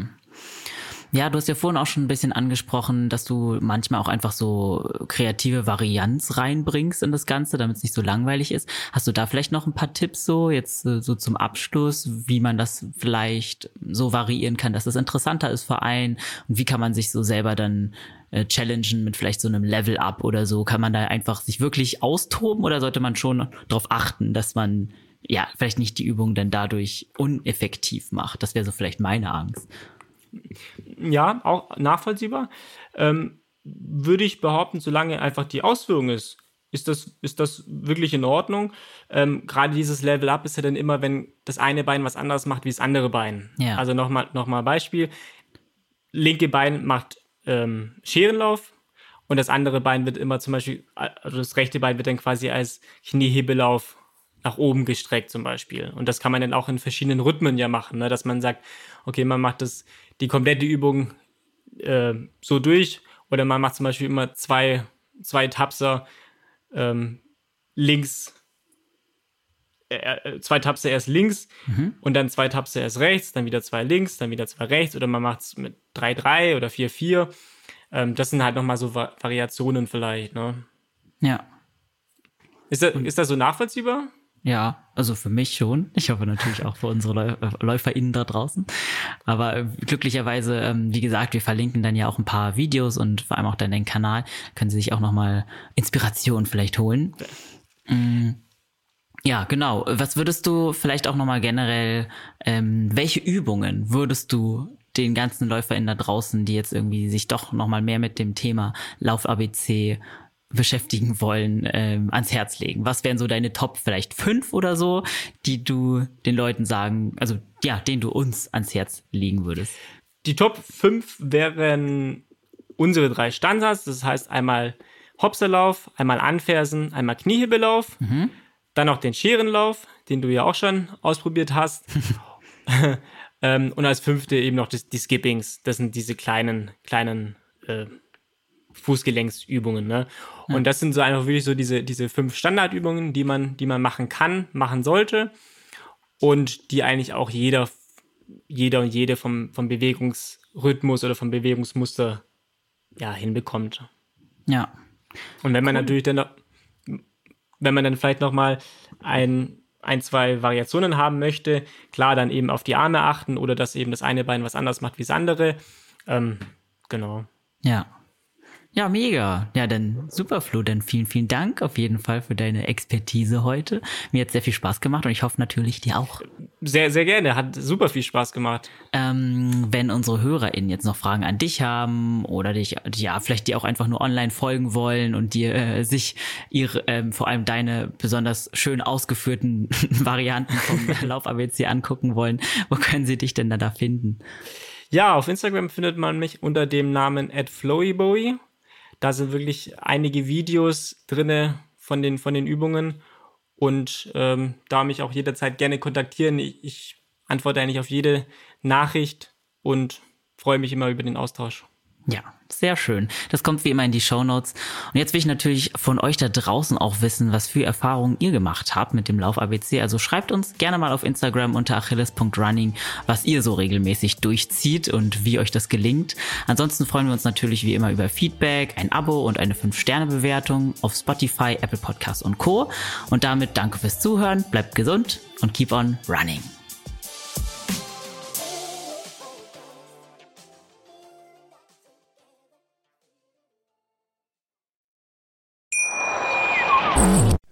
Ja, du hast ja vorhin auch schon ein bisschen angesprochen, dass du manchmal auch einfach so kreative Varianz reinbringst in das Ganze, damit es nicht so langweilig ist. Hast du da vielleicht noch ein paar Tipps so, jetzt äh, so zum Abschluss, wie man das vielleicht so variieren kann, dass es interessanter ist für einen und wie kann man sich so selber dann äh, challengen mit vielleicht so einem Level-Up oder so? Kann man da einfach sich wirklich austoben oder sollte man schon darauf achten, dass man ja vielleicht nicht die Übung dann dadurch uneffektiv macht? Das wäre so vielleicht meine Angst ja, auch nachvollziehbar. Ähm, würde ich behaupten, solange einfach die Ausführung ist, ist das, ist das wirklich in Ordnung. Ähm, Gerade dieses Level Up ist ja dann immer, wenn das eine Bein was anderes macht wie das andere Bein. Ja. Also nochmal noch mal Beispiel. Linke Bein macht ähm, Scherenlauf und das andere Bein wird immer zum Beispiel, also das rechte Bein wird dann quasi als Kniehebelauf nach oben gestreckt zum Beispiel. Und das kann man dann auch in verschiedenen Rhythmen ja machen, ne? dass man sagt, okay, man macht das die komplette Übung äh, so durch. Oder man macht zum Beispiel immer zwei, zwei Tapser ähm, links, äh, äh zwei Tapser erst links mhm. und dann zwei Tapser erst rechts, dann wieder zwei links, dann wieder zwei rechts. Oder man macht es mit 3-3 oder 4-4. Ähm, das sind halt nochmal so Va Variationen vielleicht. Ne? Ja. Ist das, ist das so nachvollziehbar? Ja, also für mich schon. Ich hoffe natürlich auch für unsere äh, LäuferInnen da draußen. Aber äh, glücklicherweise, ähm, wie gesagt, wir verlinken dann ja auch ein paar Videos und vor allem auch dann den Kanal. Können Sie sich auch nochmal Inspiration vielleicht holen. Mm, ja, genau. Was würdest du vielleicht auch nochmal generell, ähm, welche Übungen würdest du den ganzen LäuferInnen da draußen, die jetzt irgendwie sich doch nochmal mehr mit dem Thema Lauf-ABC beschäftigen wollen, ähm, ans Herz legen? Was wären so deine Top vielleicht fünf oder so, die du den Leuten sagen, also ja, den du uns ans Herz legen würdest? Die Top fünf wären unsere drei Standards, das heißt einmal Hopserlauf, einmal Anfersen, einmal Kniehebelauf, mhm. dann noch den Scherenlauf, den du ja auch schon ausprobiert hast. ähm, und als fünfte eben noch das, die Skippings, das sind diese kleinen, kleinen äh, Fußgelenksübungen. Ne? Ja. Und das sind so einfach wirklich so diese, diese fünf Standardübungen, die man, die man machen kann, machen sollte und die eigentlich auch jeder, jeder und jede vom, vom Bewegungsrhythmus oder vom Bewegungsmuster ja, hinbekommt. Ja. Und wenn man cool. natürlich dann, wenn man dann vielleicht nochmal ein, ein, zwei Variationen haben möchte, klar, dann eben auf die Arme achten oder dass eben das eine Bein was anderes macht wie das andere. Ähm, genau. Ja. Ja, mega. Ja, dann super, Flo. Dann vielen, vielen Dank auf jeden Fall für deine Expertise heute. Mir hat sehr viel Spaß gemacht und ich hoffe natürlich dir auch. Sehr, sehr gerne. Hat super viel Spaß gemacht. Ähm, wenn unsere HörerInnen jetzt noch Fragen an dich haben oder dich, ja, vielleicht dir auch einfach nur online folgen wollen und dir äh, sich ihre, ähm, vor allem deine besonders schön ausgeführten Varianten vom Lauf ABC angucken wollen, wo können sie dich denn da, da finden? Ja, auf Instagram findet man mich unter dem Namen @flowybowie da sind wirklich einige Videos drinne von den, von den Übungen und ähm, da mich auch jederzeit gerne kontaktieren. Ich, ich antworte eigentlich auf jede Nachricht und freue mich immer über den Austausch. Ja, sehr schön. Das kommt wie immer in die Show Notes. Und jetzt will ich natürlich von euch da draußen auch wissen, was für Erfahrungen ihr gemacht habt mit dem Lauf ABC. Also schreibt uns gerne mal auf Instagram unter achilles.running, was ihr so regelmäßig durchzieht und wie euch das gelingt. Ansonsten freuen wir uns natürlich wie immer über Feedback, ein Abo und eine 5-Sterne-Bewertung auf Spotify, Apple Podcasts und Co. Und damit danke fürs Zuhören, bleibt gesund und keep on running.